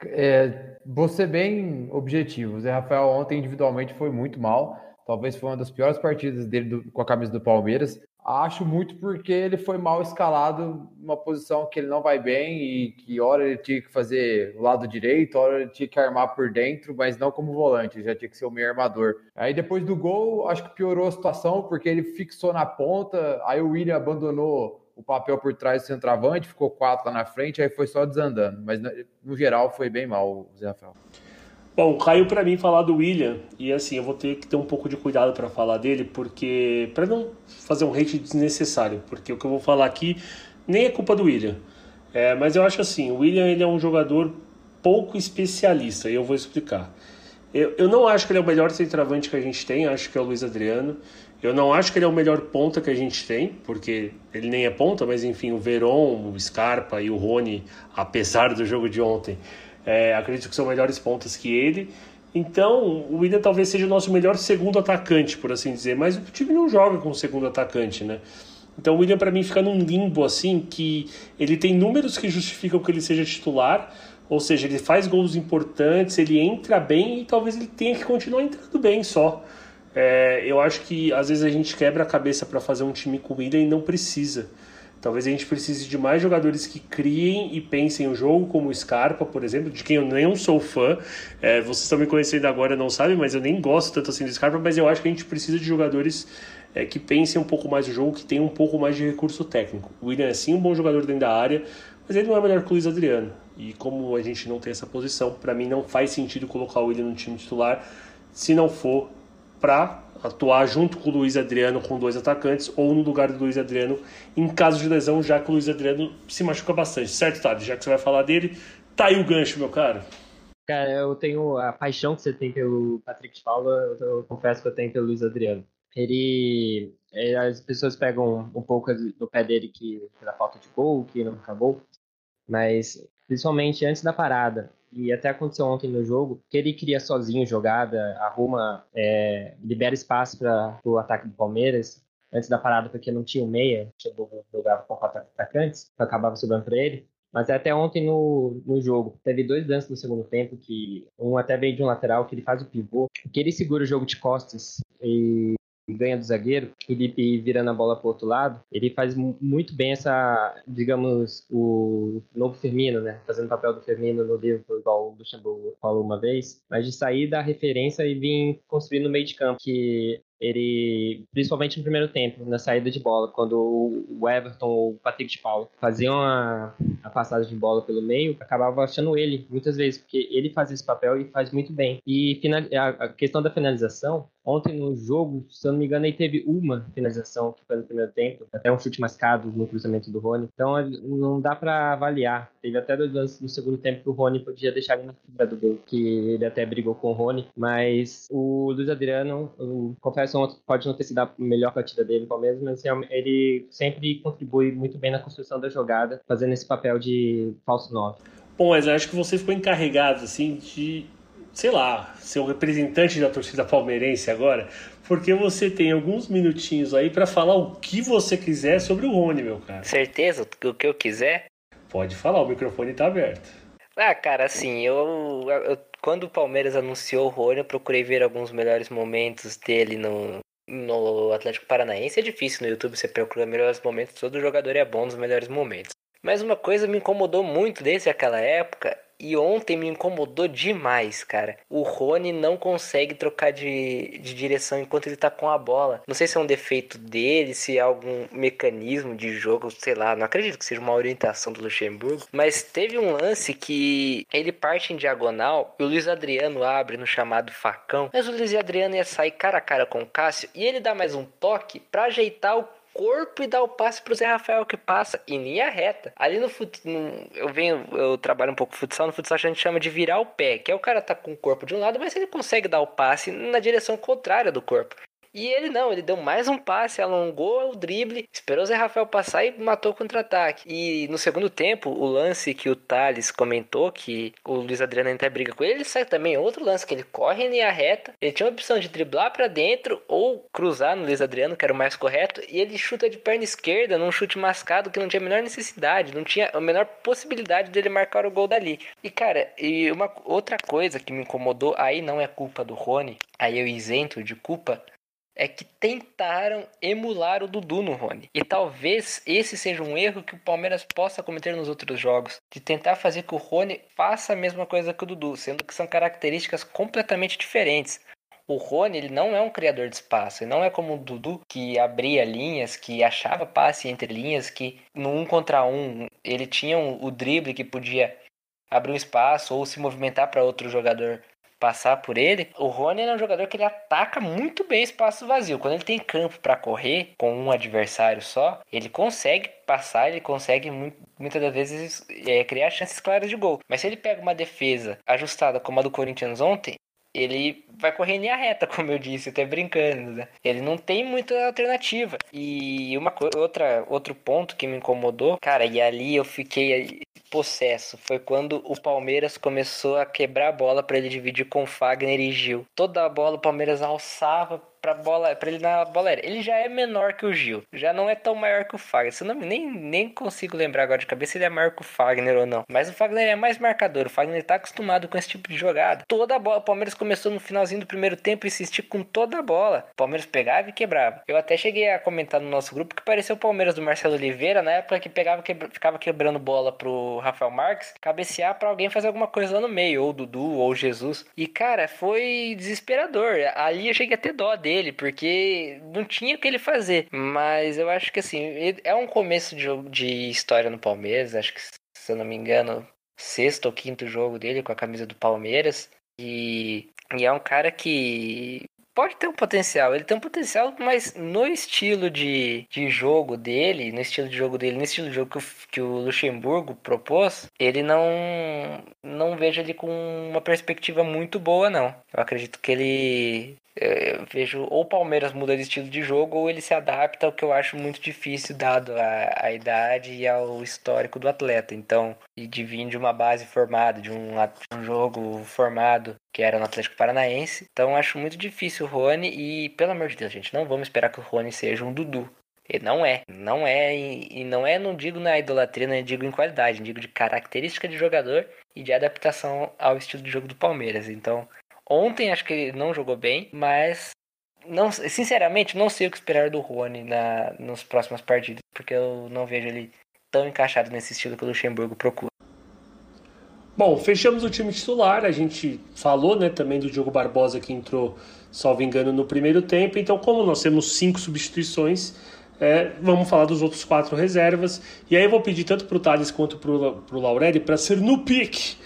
É, vou ser bem objetivo. O Zé Rafael ontem individualmente foi muito mal. Talvez foi uma das piores partidas dele do, com a camisa do Palmeiras. Acho muito porque ele foi mal escalado numa posição que ele não vai bem e que hora ele tinha que fazer o lado direito, hora ele tinha que armar por dentro, mas não como volante, já tinha que ser o meio armador. Aí depois do gol, acho que piorou a situação porque ele fixou na ponta, aí o William abandonou o papel por trás do centroavante, ficou quatro lá na frente, aí foi só desandando. Mas no geral foi bem mal o Zé Rafael. Bom, caiu para mim falar do William e assim eu vou ter que ter um pouco de cuidado para falar dele, porque para não fazer um hate desnecessário, porque o que eu vou falar aqui nem é culpa do William. É, mas eu acho assim, o William ele é um jogador pouco especialista e eu vou explicar. Eu, eu não acho que ele é o melhor centroavante que a gente tem, acho que é o Luiz Adriano. Eu não acho que ele é o melhor ponta que a gente tem, porque ele nem é ponta, mas enfim, o Veron, o Scarpa e o Rony, apesar do jogo de ontem, é, acredito que são melhores pontas que ele. Então, o William talvez seja o nosso melhor segundo atacante, por assim dizer, mas o time não joga com segundo atacante, né? Então, o William, para mim, fica num limbo assim que ele tem números que justificam que ele seja titular, ou seja, ele faz gols importantes, ele entra bem e talvez ele tenha que continuar entrando bem só. É, eu acho que às vezes a gente quebra a cabeça para fazer um time com William e não precisa. Talvez a gente precise de mais jogadores que criem e pensem o jogo, como o Scarpa, por exemplo, de quem eu nem sou fã. É, vocês estão me conhecendo agora, não sabem, mas eu nem gosto tanto assim do Scarpa, mas eu acho que a gente precisa de jogadores é, que pensem um pouco mais o jogo, que tenham um pouco mais de recurso técnico. O William é sim um bom jogador dentro da área, mas ele não é melhor que o Luiz Adriano. E como a gente não tem essa posição, para mim não faz sentido colocar o William no time titular se não for para atuar junto com o Luiz Adriano com dois atacantes ou no lugar do Luiz Adriano em caso de lesão, já que o Luiz Adriano se machuca bastante, certo, Tade? Já que você vai falar dele, tá aí o gancho, meu caro. Cara, eu tenho a paixão que você tem pelo Patrick de Paula, eu, eu confesso que eu tenho pelo Luiz Adriano. Ele, é, as pessoas pegam um pouco do pé dele que pela falta de gol, que não acabou, mas principalmente antes da parada, e até aconteceu ontem no jogo, que ele cria sozinho jogada, arruma, é, libera espaço para o ataque do Palmeiras, antes da parada, porque não tinha o meia, jogava com quatro atacantes, acabava sobrando para ele. Mas até ontem no, no jogo, teve dois lances no segundo tempo, que um até veio de um lateral, que ele faz o pivô, que ele segura o jogo de costas e ganha do zagueiro, Felipe virando a bola para o outro lado, ele faz muito bem essa, digamos, o novo Firmino, né? Fazendo o papel do Firmino no Liverpool, igual o Luxemburgo falou uma vez, mas de sair da referência e vir construir no meio de campo, que ele, principalmente no primeiro tempo, na saída de bola, quando o Everton ou o Patrick de Paulo faziam a, a, passagem de bola pelo meio, acabava achando ele muitas vezes, porque ele faz esse papel e faz muito bem. E a, a questão da finalização, ontem no jogo, se eu não me engano, ele teve uma finalização que foi no primeiro tempo, até um chute mascado no cruzamento do Rony. Então não dá para avaliar. Teve até dois lances no segundo tempo que o Rony podia deixar na fibra do gol, que ele até brigou com o Rony, mas o Luiz Adriano, confesso Alisson pode não ter sido a melhor partida dele no Palmeiras, mas ele sempre contribui muito bem na construção da jogada, fazendo esse papel de falso 9. Bom, mas eu acho que você ficou encarregado, assim, de, sei lá, ser o representante da torcida palmeirense agora, porque você tem alguns minutinhos aí para falar o que você quiser sobre o Rony, meu cara. Certeza? O que eu quiser? Pode falar, o microfone tá aberto. Ah, cara, assim, eu, eu quando o Palmeiras anunciou o Rony, eu procurei ver alguns melhores momentos dele no, no Atlético Paranaense. É difícil no YouTube você procurar melhores momentos, todo jogador é bom nos melhores momentos. Mas uma coisa me incomodou muito desde aquela época e ontem me incomodou demais, cara. O Rony não consegue trocar de, de direção enquanto ele tá com a bola. Não sei se é um defeito dele, se é algum mecanismo de jogo, sei lá. Não acredito que seja uma orientação do Luxemburgo. Mas teve um lance que ele parte em diagonal e o Luiz Adriano abre no chamado facão. Mas o Luiz Adriano ia sair cara a cara com o Cássio e ele dá mais um toque para ajeitar o corpo e dá o passe pro Zé Rafael que passa em linha reta. Ali no, fut... no eu venho, eu trabalho um pouco futsal, no futsal a gente chama de virar o pé, que é o cara tá com o corpo de um lado, mas ele consegue dar o passe na direção contrária do corpo. E ele não, ele deu mais um passe, alongou o drible, esperou o Zé Rafael passar e matou o contra-ataque. E no segundo tempo, o lance que o Thales comentou, que o Luiz Adriano até briga com ele, ele sai também outro lance, que ele corre em linha reta, ele tinha a opção de driblar para dentro ou cruzar no Luiz Adriano, que era o mais correto, e ele chuta de perna esquerda num chute mascado que não tinha a menor necessidade, não tinha a menor possibilidade dele marcar o gol dali. E cara, e uma outra coisa que me incomodou, aí não é culpa do Rony, aí eu isento de culpa, é que tentaram emular o Dudu no Rony. E talvez esse seja um erro que o Palmeiras possa cometer nos outros jogos, de tentar fazer que o Rony faça a mesma coisa que o Dudu, sendo que são características completamente diferentes. O Rony, ele não é um criador de espaço. Ele não é como o Dudu, que abria linhas, que achava passe entre linhas, que no um contra um ele tinha o drible que podia abrir um espaço ou se movimentar para outro jogador passar por ele. O Rony é um jogador que ele ataca muito bem espaço vazio. Quando ele tem campo para correr com um adversário só, ele consegue passar, ele consegue muitas das vezes é, criar chances claras de gol. Mas se ele pega uma defesa ajustada como a do Corinthians ontem, ele vai correr em linha reta, como eu disse, até brincando, né? Ele não tem muita alternativa. E uma outra outro ponto que me incomodou, cara, e ali eu fiquei possesso, foi quando o Palmeiras começou a quebrar a bola para ele dividir com Fagner e Gil. Toda a bola o Palmeiras alçava pra bola, para ele na bola aérea. Ele já é menor que o Gil, já não é tão maior que o Fagner. Se não, nem, nem consigo lembrar agora de cabeça se ele é maior que o Fagner ou não. Mas o Fagner é mais marcador, o Fagner tá acostumado com esse tipo de jogada. Toda a bola, o Palmeiras começou no finalzinho do primeiro tempo e insistir com toda a bola. O Palmeiras pegava e quebrava. Eu até cheguei a comentar no nosso grupo que pareceu o Palmeiras do Marcelo Oliveira na época que pegava quebra, ficava quebrando bola pro Rafael Marques, cabecear para alguém fazer alguma coisa lá no meio, ou Dudu ou Jesus. E cara, foi desesperador. Ali eu cheguei a ter dó dele dele, porque não tinha o que ele fazer. Mas eu acho que assim, é um começo de, de história no Palmeiras, acho que, se eu não me engano, sexto ou quinto jogo dele com a camisa do Palmeiras. E, e é um cara que pode ter um potencial. Ele tem um potencial, mas no estilo de, de jogo dele, no estilo de jogo dele, no estilo de jogo que o, que o Luxemburgo propôs, ele não não vejo ele com uma perspectiva muito boa, não. Eu acredito que ele eu vejo ou o Palmeiras muda de estilo de jogo ou ele se adapta, o que eu acho muito difícil dado a, a idade e ao histórico do atleta. Então, e de vir de uma base formada, de um, um jogo formado que era no Atlético Paranaense. Então, acho muito difícil o Rony e, pelo amor de Deus, gente, não vamos esperar que o Rony seja um Dudu. Ele não é, não é, e não é, não digo na idolatria, não digo em qualidade, digo de característica de jogador e de adaptação ao estilo de jogo do Palmeiras. Então, Ontem acho que ele não jogou bem, mas não, sinceramente não sei o que esperar do Rony na, nos próximas partidas, porque eu não vejo ele tão encaixado nesse estilo que o Luxemburgo procura. Bom, fechamos o time titular. A gente falou né, também do Diogo Barbosa que entrou, salvo engano, no primeiro tempo. Então, como nós temos cinco substituições, é, vamos falar dos outros quatro reservas. E aí eu vou pedir tanto para o Thales quanto para o Laureli para ser no pique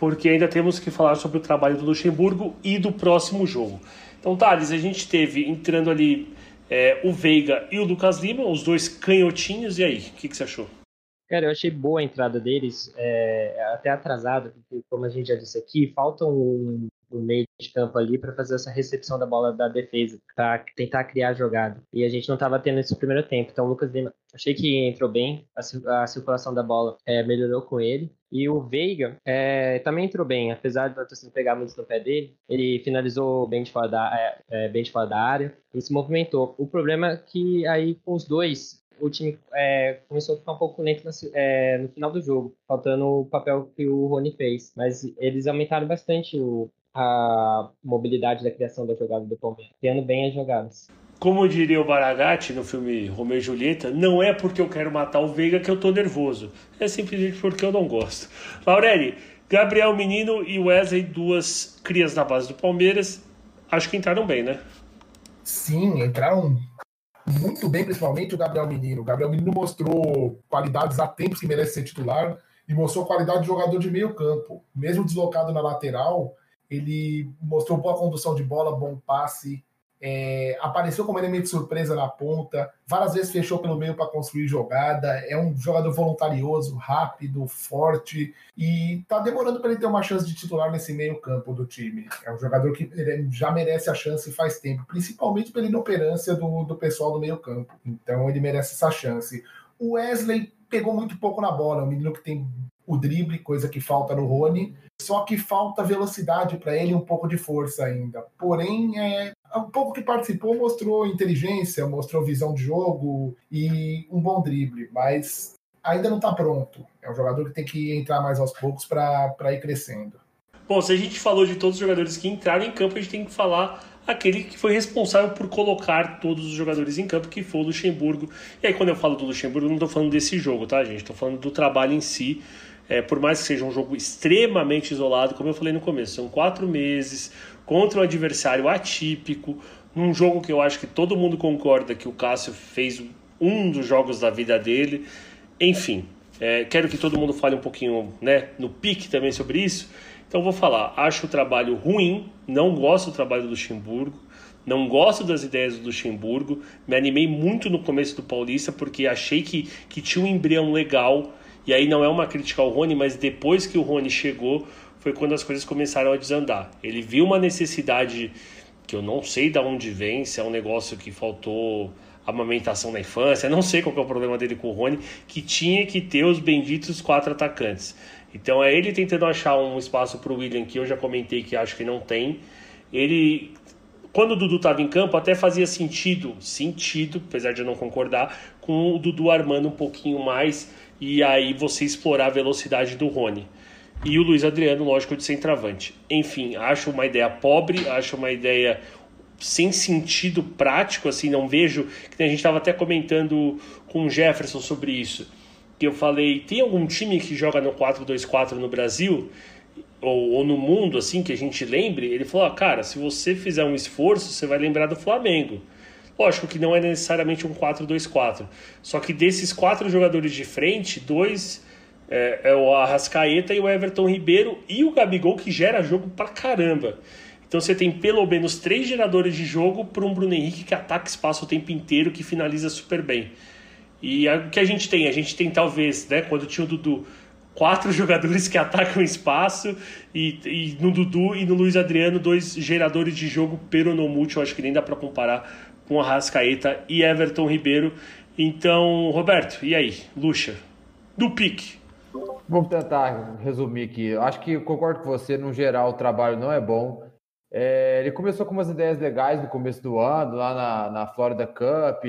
porque ainda temos que falar sobre o trabalho do Luxemburgo e do próximo jogo. Então, Thales, a gente teve entrando ali é, o Veiga e o Lucas Lima, os dois canhotinhos, e aí, o que, que você achou? Cara, eu achei boa a entrada deles, é, até atrasada, porque, como a gente já disse aqui, falta no meio de campo ali para fazer essa recepção da bola da defesa, para tentar criar a jogada. E a gente não estava tendo esse primeiro tempo. Então o Lucas Lima, achei que entrou bem, a, a circulação da bola é, melhorou com ele. E o Veiga é, também entrou bem, apesar de torcida pegar muito no pé dele, ele finalizou bem de fora da, é, é, bem de fora da área e se movimentou. O problema é que aí com os dois o time é, começou a ficar um pouco lento no, é, no, final do jogo, faltando o papel que o Rony fez. Mas eles aumentaram bastante o, a mobilidade da criação da jogada do Palmeiras, criando bem as jogadas. Como diria o Baragatti no filme Romeu e Julieta, não é porque eu quero matar o Veiga que eu tô nervoso. É simplesmente porque eu não gosto. Laureli, Gabriel Menino e Wesley, duas crias na base do Palmeiras, acho que entraram bem, né? Sim, entraram muito bem, principalmente o Gabriel Menino. O Gabriel Menino mostrou qualidades há tempos que merece ser titular e mostrou qualidade de jogador de meio campo. Mesmo deslocado na lateral, ele mostrou boa condução de bola, bom passe, é, apareceu como elemento de surpresa na ponta, várias vezes fechou pelo meio para construir jogada. É um jogador voluntarioso, rápido, forte e tá demorando para ele ter uma chance de titular nesse meio-campo do time. É um jogador que já merece a chance faz tempo, principalmente pela inoperância do, do pessoal do meio-campo. Então ele merece essa chance. O Wesley pegou muito pouco na bola, é um menino que tem o drible, coisa que falta no Rony, só que falta velocidade para ele um pouco de força ainda. Porém, é, um pouco que participou mostrou inteligência, mostrou visão de jogo e um bom drible, mas ainda não está pronto. É um jogador que tem que entrar mais aos poucos para ir crescendo. Bom, se a gente falou de todos os jogadores que entraram em campo, a gente tem que falar aquele que foi responsável por colocar todos os jogadores em campo, que foi o Luxemburgo. E aí, quando eu falo do Luxemburgo, não estou falando desse jogo, tá, gente? Estou falando do trabalho em si é, por mais que seja um jogo extremamente isolado, como eu falei no começo, são quatro meses contra um adversário atípico, num jogo que eu acho que todo mundo concorda que o Cássio fez um dos jogos da vida dele. Enfim, é, quero que todo mundo fale um pouquinho né, no pique também sobre isso. Então vou falar, acho o trabalho ruim, não gosto do trabalho do Luxemburgo, não gosto das ideias do Luxemburgo, me animei muito no começo do Paulista porque achei que, que tinha um embrião legal, e aí não é uma crítica ao Rony, mas depois que o Rony chegou foi quando as coisas começaram a desandar. Ele viu uma necessidade que eu não sei de onde vem, se é um negócio que faltou amamentação na infância, não sei qual é o problema dele com o Rony, que tinha que ter os benditos quatro atacantes. Então é ele tentando achar um espaço para o William, que eu já comentei que acho que não tem. Ele, quando o Dudu estava em campo, até fazia sentido, sentido, apesar de eu não concordar, com o Dudu armando um pouquinho mais e aí você explorar a velocidade do Rony. E o Luiz Adriano, lógico, de centroavante. Enfim, acho uma ideia pobre, acho uma ideia sem sentido prático, assim, não vejo. Que a gente estava até comentando com o Jefferson sobre isso. Que eu falei, tem algum time que joga no 4-2-4 no Brasil? Ou, ou, no mundo, assim, que a gente lembre? Ele falou, ah, cara, se você fizer um esforço, você vai lembrar do Flamengo. Lógico que não é necessariamente um 4-2-4. Só que desses quatro jogadores de frente, dois é, é, o Arrascaeta e o Everton Ribeiro e o Gabigol, que gera jogo pra caramba. Então você tem pelo menos três geradores de jogo para um Bruno Henrique que ataca espaço o tempo inteiro, que finaliza super bem. E o que a gente tem? A gente tem talvez, né, quando tinha o Dudu, quatro jogadores que atacam espaço e, e no Dudu e no Luiz Adriano, dois geradores de jogo peronomútil, acho que nem dá para comparar com a Rascaeta e Everton Ribeiro. Então, Roberto, e aí? Luxa, do pique. Vamos tentar resumir aqui. Acho que concordo com você, no geral o trabalho não é bom. É, ele começou com umas ideias legais no começo do ano, lá na, na Florida Cup,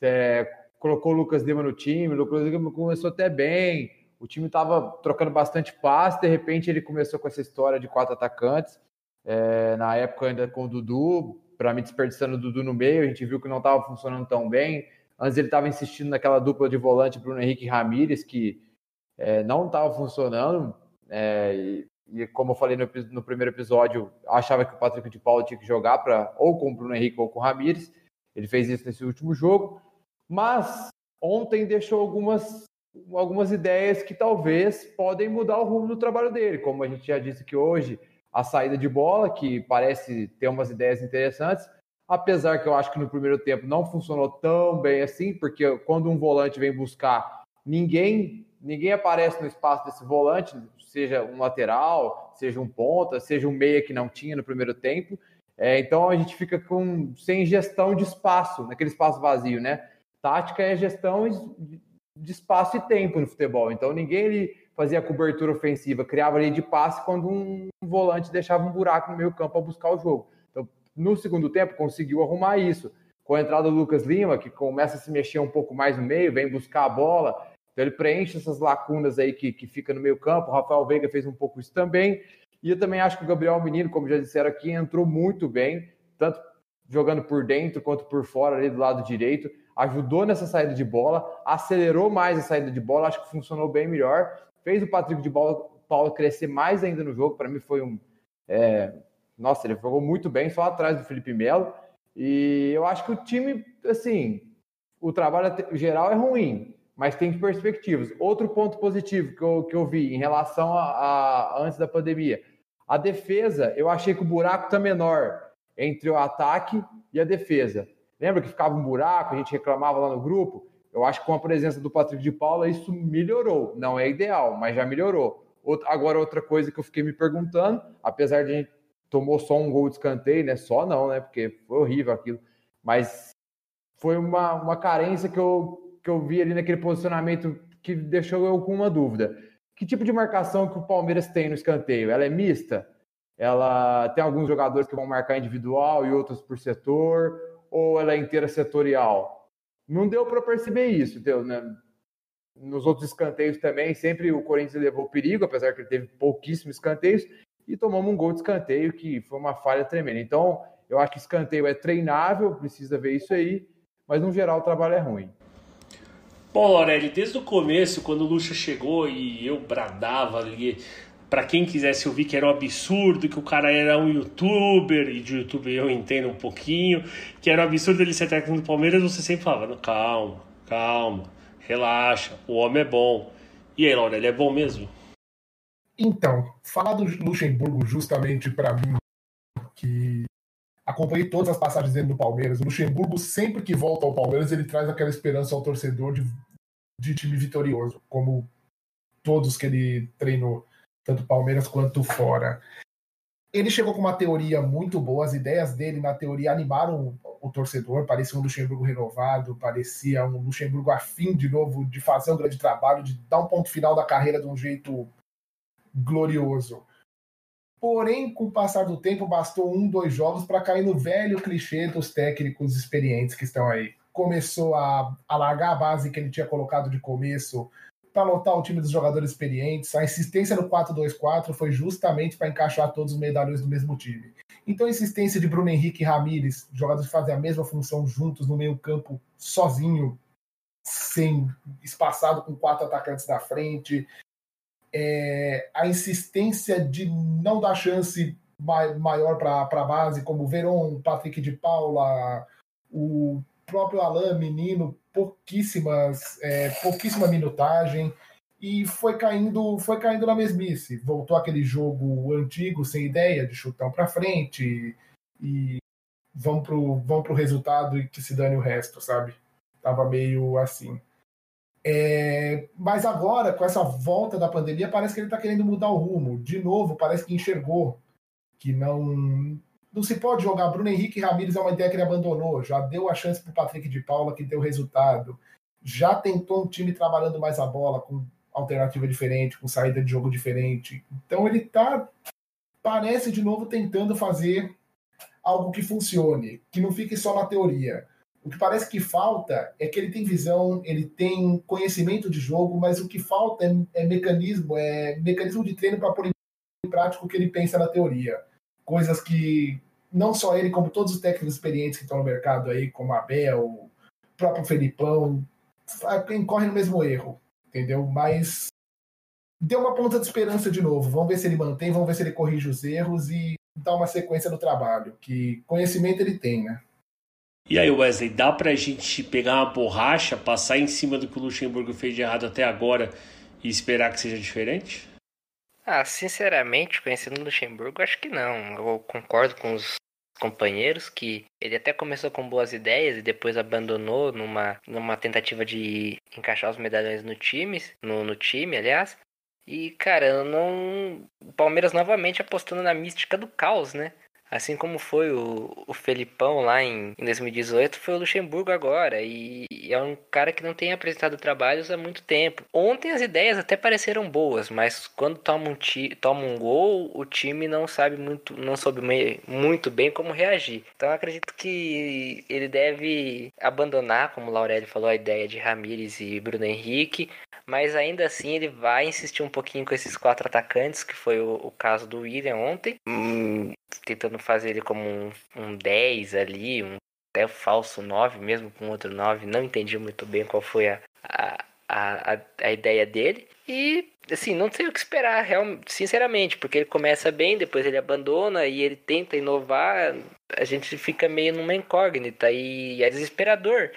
é, colocou o Lucas Lima no time, o Lucas Lima começou até bem, o time estava trocando bastante passe, de repente ele começou com essa história de quatro atacantes, é, na época ainda com o Dudu, para mim desperdiçando o Dudu no meio, a gente viu que não estava funcionando tão bem, antes ele estava insistindo naquela dupla de volante Bruno Henrique e Ramírez, que é, não estava funcionando, é, e como eu falei no, no, primeiro episódio, achava que o Patrick de Paulo tinha que jogar para ou com o Bruno Henrique ou com o Ramires. Ele fez isso nesse último jogo, mas ontem deixou algumas algumas ideias que talvez podem mudar o rumo do trabalho dele, como a gente já disse que hoje a saída de bola, que parece ter umas ideias interessantes, apesar que eu acho que no primeiro tempo não funcionou tão bem assim, porque quando um volante vem buscar, ninguém ninguém aparece no espaço desse volante, seja um lateral, seja um ponta, seja um meia que não tinha no primeiro tempo. É, então a gente fica com sem gestão de espaço, naquele espaço vazio, né? Tática é gestão de espaço e tempo no futebol. Então ninguém ele fazia cobertura ofensiva, criava ali de passe quando um volante deixava um buraco no meio campo para buscar o jogo. Então, no segundo tempo conseguiu arrumar isso. Com a entrada do Lucas Lima, que começa a se mexer um pouco mais no meio, vem buscar a bola, então ele preenche essas lacunas aí que, que fica no meio campo. O Rafael Veiga fez um pouco isso também. E eu também acho que o Gabriel Menino, como já disseram aqui, entrou muito bem, tanto jogando por dentro quanto por fora ali do lado direito. Ajudou nessa saída de bola, acelerou mais a saída de bola, acho que funcionou bem melhor. Fez o Patrick de Paulo crescer mais ainda no jogo. Para mim foi um. É... Nossa, ele jogou muito bem, só atrás do Felipe Melo. E eu acho que o time, assim, o trabalho geral é ruim, mas tem perspectivas. Outro ponto positivo que eu, que eu vi em relação a, a, antes da pandemia, a defesa, eu achei que o buraco está menor entre o ataque e a defesa. Lembra que ficava um buraco, a gente reclamava lá no grupo? Eu acho que com a presença do Patrick de Paula isso melhorou. Não é ideal, mas já melhorou. Outra, agora, outra coisa que eu fiquei me perguntando, apesar de a gente tomou só um gol de escanteio, né? Só não, né? Porque foi horrível aquilo. Mas foi uma, uma carência que eu, que eu vi ali naquele posicionamento que deixou eu com uma dúvida. Que tipo de marcação que o Palmeiras tem no escanteio? Ela é mista? Ela tem alguns jogadores que vão marcar individual e outros por setor? Ou ela é inteira setorial? Não deu para perceber isso, entendeu? Né? Nos outros escanteios também, sempre o Corinthians levou perigo, apesar que ele teve pouquíssimos escanteios, e tomamos um gol de escanteio que foi uma falha tremenda. Então, eu acho que escanteio é treinável, precisa ver isso aí, mas no geral o trabalho é ruim. Bom, Aurélio, desde o começo, quando o Lucha chegou e eu bradava ali, para quem quisesse ouvir que era um absurdo, que o cara era um youtuber, e de youtuber eu entendo um pouquinho, que era um absurdo ele ser técnico do Palmeiras, você sempre falava, calma, calma, relaxa, o homem é bom. E aí, Laura, ele é bom mesmo? Então, falar do Luxemburgo justamente para mim, que acompanhei todas as passagens dele no Palmeiras, o Luxemburgo sempre que volta ao Palmeiras ele traz aquela esperança ao torcedor de, de time vitorioso, como todos que ele treinou, tanto Palmeiras quanto fora. Ele chegou com uma teoria muito boa, as ideias dele na teoria animaram o torcedor, parecia um Luxemburgo renovado, parecia um Luxemburgo afim de novo de fazer um grande trabalho, de dar um ponto final da carreira de um jeito glorioso. Porém, com o passar do tempo, bastou um, dois jogos para cair no velho clichê dos técnicos experientes que estão aí. Começou a, a largar a base que ele tinha colocado de começo para lotar o time dos jogadores experientes. A insistência no 4-2-4 foi justamente para encaixar todos os medalhões do mesmo time. Então, a insistência de Bruno Henrique e Ramires, jogadores que fazem a mesma função juntos no meio-campo, sozinho, sem espaçado com quatro atacantes na frente, é, a insistência de não dar chance maior para a base, como Veron, Patrick de Paula, o próprio Alain, menino, pouquíssimas, é, pouquíssima minutagem e foi caindo, foi caindo na mesmice. Voltou aquele jogo antigo, sem ideia, de chutão para frente e vão pro, vão pro resultado e que se dane o resto, sabe? Tava meio assim. É, mas agora, com essa volta da pandemia, parece que ele está querendo mudar o rumo. De novo, parece que enxergou que não não se pode jogar. Bruno Henrique Ramires é uma ideia que ele abandonou. Já deu a chance para o Patrick de Paula, que deu resultado. Já tentou um time trabalhando mais a bola, com alternativa diferente, com saída de jogo diferente. Então ele está, parece de novo, tentando fazer algo que funcione, que não fique só na teoria. O que parece que falta é que ele tem visão, ele tem conhecimento de jogo, mas o que falta é, é mecanismo, é mecanismo de treino para pôr em prática o que ele pensa na teoria. Coisas que não só ele, como todos os técnicos experientes que estão no mercado aí, como Abel, o próprio Felipão, incorrem no mesmo erro, entendeu? Mas deu uma ponta de esperança de novo. Vamos ver se ele mantém, vamos ver se ele corrige os erros e dá uma sequência no trabalho, que conhecimento ele tem, né? E aí, Wesley, dá pra gente pegar uma borracha, passar em cima do que o Luxemburgo fez de errado até agora e esperar que seja diferente? Ah, sinceramente, conhecendo o Luxemburgo, acho que não. Eu concordo com os companheiros que ele até começou com boas ideias e depois abandonou numa, numa tentativa de encaixar os medalhões no time, no, no time, aliás. E, cara, eu não. O Palmeiras novamente apostando na mística do caos, né? Assim como foi o, o Felipão lá em, em 2018, foi o Luxemburgo agora. E, e, é um cara que não tem apresentado trabalhos há muito tempo. Ontem as ideias até pareceram boas, mas quando toma um, ti, toma um gol, o time não sabe muito, não soube muito bem como reagir. Então acredito que ele deve abandonar, como o Laurelli falou, a ideia de Ramires e Bruno Henrique. Mas ainda assim ele vai insistir um pouquinho com esses quatro atacantes, que foi o, o caso do William ontem. Hum, fazer ele como um, um 10 ali, um até falso 9 mesmo com outro 9. Não entendi muito bem qual foi a, a, a, a ideia dele. E assim, não sei o que esperar, real, sinceramente, porque ele começa bem, depois ele abandona e ele tenta inovar, a gente fica meio numa incógnita e é desesperador.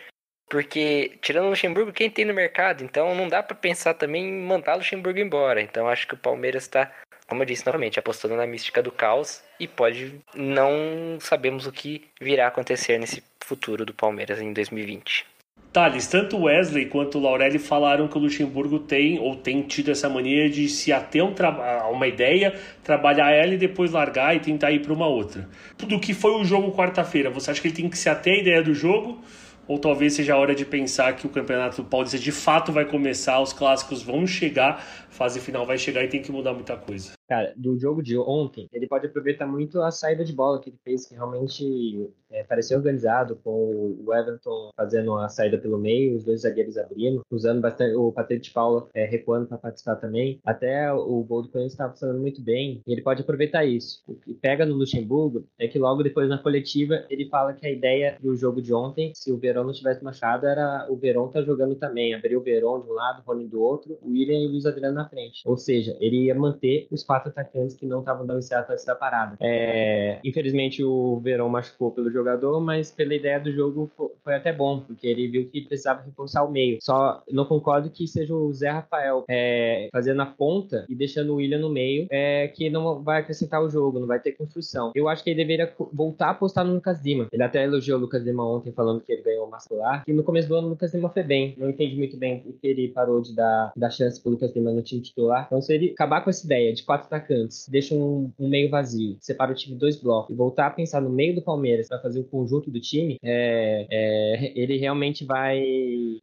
Porque, tirando o Luxemburgo, quem tem no mercado? Então não dá para pensar também em mandar o Luxemburgo embora. Então acho que o Palmeiras está como eu disse novamente, apostando na mística do caos e pode não sabemos o que virá acontecer nesse futuro do Palmeiras em 2020. Thales, tanto Wesley quanto Laurelli falaram que o Luxemburgo tem ou tem tido essa mania de se ater um a uma ideia, trabalhar ela e depois largar e tentar ir para uma outra. Do que foi o jogo quarta-feira, você acha que ele tem que se ater à ideia do jogo? Ou talvez seja a hora de pensar que o Campeonato Paulista de fato vai começar, os clássicos vão chegar, fase final vai chegar e tem que mudar muita coisa? Cara, do jogo de ontem, ele pode aproveitar muito a saída de bola que ele fez, que realmente é, parecia organizado, com o Everton fazendo a saída pelo meio, os dois zagueiros abrindo, usando bastante o Patrick de Paula é, recuando para participar também. Até o gol do Corinthians estava funcionando muito bem, e ele pode aproveitar isso. O que pega no Luxemburgo é que logo depois na coletiva ele fala que a ideia do jogo de ontem, se o Verão não tivesse machucado, era o Verão tá jogando também, abrir o Verão de um lado, o Rony do outro, o William e o Luiz Adriano na frente. Ou seja, ele ia manter os quatro atacantes que não estavam dando certo antes da parada. É, infelizmente o Verão machucou pelo jogador, mas pela ideia do jogo foi até bom, porque ele viu que precisava reforçar o meio. Só não concordo que seja o Zé Rafael é, fazendo a ponta e deixando o William no meio, é, que não vai acrescentar o jogo, não vai ter construção. Eu acho que ele deveria voltar a apostar no Lucas Lima. Ele até elogiou o Lucas Lima ontem, falando que ele ganhou o mascular. E no começo do ano o Lucas Lima foi bem. Não entendi muito bem o que ele parou de dar, dar chance pro Lucas Lima no time titular. Então, se ele acabar com essa ideia de quatro atacantes, deixa um, um meio vazio, separa o time em dois blocos e voltar a pensar no meio do Palmeiras para fazer o conjunto do time, é, é, ele realmente vai,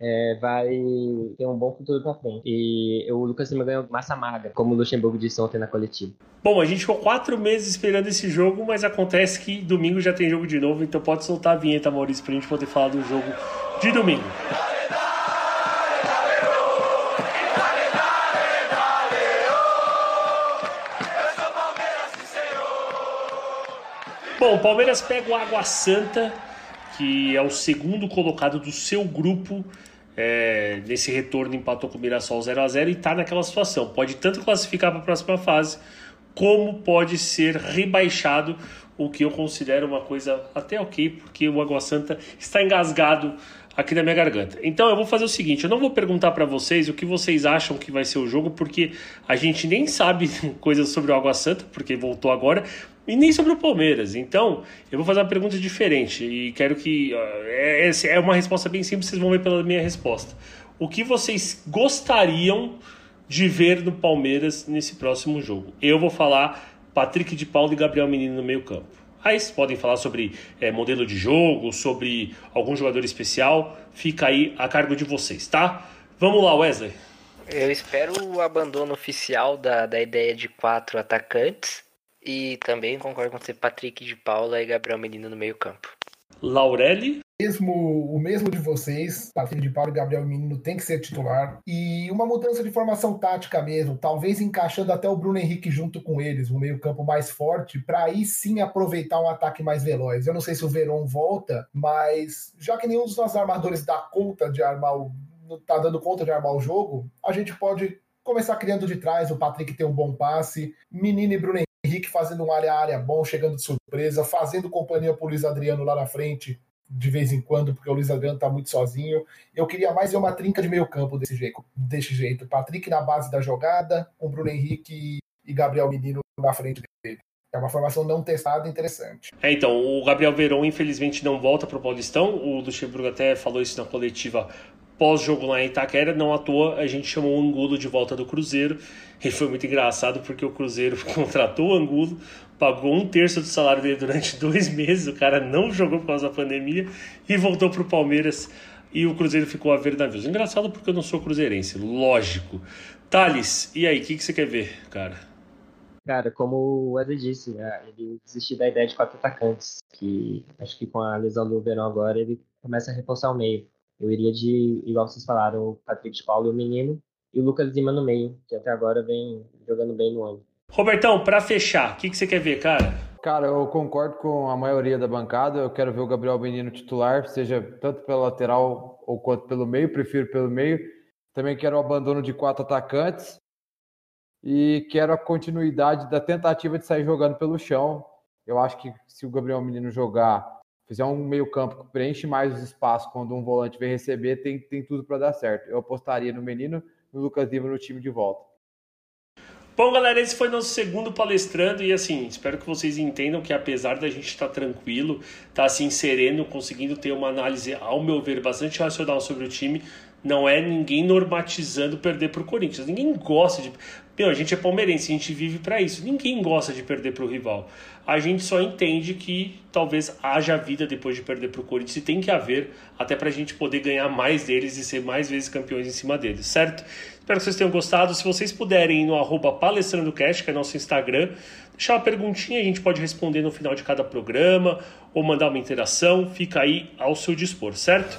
é, vai ter um bom futuro para frente. E o Lucas Lima ganhou massa magra, como o Luxemburgo disse ontem na coletiva. Bom, a gente ficou quatro meses esperando esse jogo, mas acontece que domingo já tem jogo de novo, então pode soltar a vinheta, Maurício, pra gente poder falar do jogo de domingo. Bom, o Palmeiras pega o Água Santa, que é o segundo colocado do seu grupo. É, nesse retorno empatou com o Mirassol 0 a 0 e está naquela situação. Pode tanto classificar para a próxima fase, como pode ser rebaixado, o que eu considero uma coisa até ok, porque o Água Santa está engasgado aqui na minha garganta. Então eu vou fazer o seguinte, eu não vou perguntar para vocês o que vocês acham que vai ser o jogo, porque a gente nem sabe coisas sobre o Água Santa, porque voltou agora, e nem sobre o Palmeiras. Então, eu vou fazer uma pergunta diferente e quero que. É, é uma resposta bem simples, vocês vão ver pela minha resposta. O que vocês gostariam de ver no Palmeiras nesse próximo jogo? Eu vou falar Patrick de Paulo e Gabriel Menino no meio-campo. Podem falar sobre é, modelo de jogo, sobre algum jogador especial, fica aí a cargo de vocês, tá? Vamos lá, Wesley. Eu espero o abandono oficial da, da ideia de quatro atacantes e também concordo com você, Patrick de Paula e Gabriel Menino no meio campo. Laurelli? Mesmo, o mesmo de vocês, Patrick de Paula e Gabriel Menino tem que ser titular. E uma mudança de formação tática mesmo, talvez encaixando até o Bruno Henrique junto com eles, um meio-campo mais forte, para aí sim aproveitar um ataque mais veloz. Eu não sei se o Verón volta, mas já que nenhum dos nossos armadores dá conta de armar o. tá dando conta de armar o jogo, a gente pode começar criando de trás, o Patrick tem um bom passe, Menino e Bruno Henrique fazendo um área a área bom, chegando de surpresa, fazendo companhia pro Luiz Adriano lá na frente, de vez em quando, porque o Luiz Adriano tá muito sozinho. Eu queria mais ver uma trinca de meio campo desse jeito, desse jeito. Patrick na base da jogada, com Bruno Henrique e Gabriel Menino na frente dele. É uma formação não testada interessante. É, então, o Gabriel Verón infelizmente não volta para o Paulistão. O Luxemburgo até falou isso na coletiva pós-jogo lá em Itaquera, não à toa a gente chamou o Angulo de volta do Cruzeiro. E foi muito engraçado porque o Cruzeiro contratou o Angulo, pagou um terço do salário dele durante dois meses, o cara não jogou por causa da pandemia e voltou para o Palmeiras e o Cruzeiro ficou a ver navios. Engraçado porque eu não sou cruzeirense, lógico. Thales, e aí, o que, que você quer ver, cara? Cara, como o Wesley disse, né, ele desistiu da ideia de quatro atacantes, que acho que com a lesão do Verão agora ele começa a reforçar o meio. Eu iria de, igual vocês falaram, o Patrick de Paulo e o menino, e o Lucas Lima no meio, que até agora vem jogando bem no ano. Robertão, para fechar, o que, que você quer ver, cara? Cara, eu concordo com a maioria da bancada. Eu quero ver o Gabriel Menino titular, seja tanto pela lateral ou quanto pelo meio. Prefiro pelo meio. Também quero o abandono de quatro atacantes. E quero a continuidade da tentativa de sair jogando pelo chão. Eu acho que se o Gabriel Menino jogar fizer um meio-campo que preenche mais os espaços quando um volante vem receber, tem, tem tudo para dar certo. Eu apostaria no menino, no Lucas Lima no time de volta. Bom, galera, esse foi nosso segundo palestrando e assim, espero que vocês entendam que apesar da gente estar tá tranquilo, estar tá, assim sereno, conseguindo ter uma análise, ao meu ver, bastante racional sobre o time, não é ninguém normatizando perder para o Corinthians. Ninguém gosta de. Meu, a gente é palmeirense, a gente vive para isso. Ninguém gosta de perder para o rival. A gente só entende que talvez haja vida depois de perder para o Corinthians e tem que haver, até para a gente poder ganhar mais deles e ser mais vezes campeões em cima deles, certo? Espero que vocês tenham gostado. Se vocês puderem ir no arroba palestrandocast, que é nosso Instagram, deixar uma perguntinha, a gente pode responder no final de cada programa ou mandar uma interação. Fica aí ao seu dispor, certo?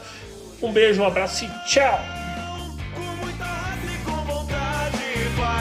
Um beijo, um abraço e tchau!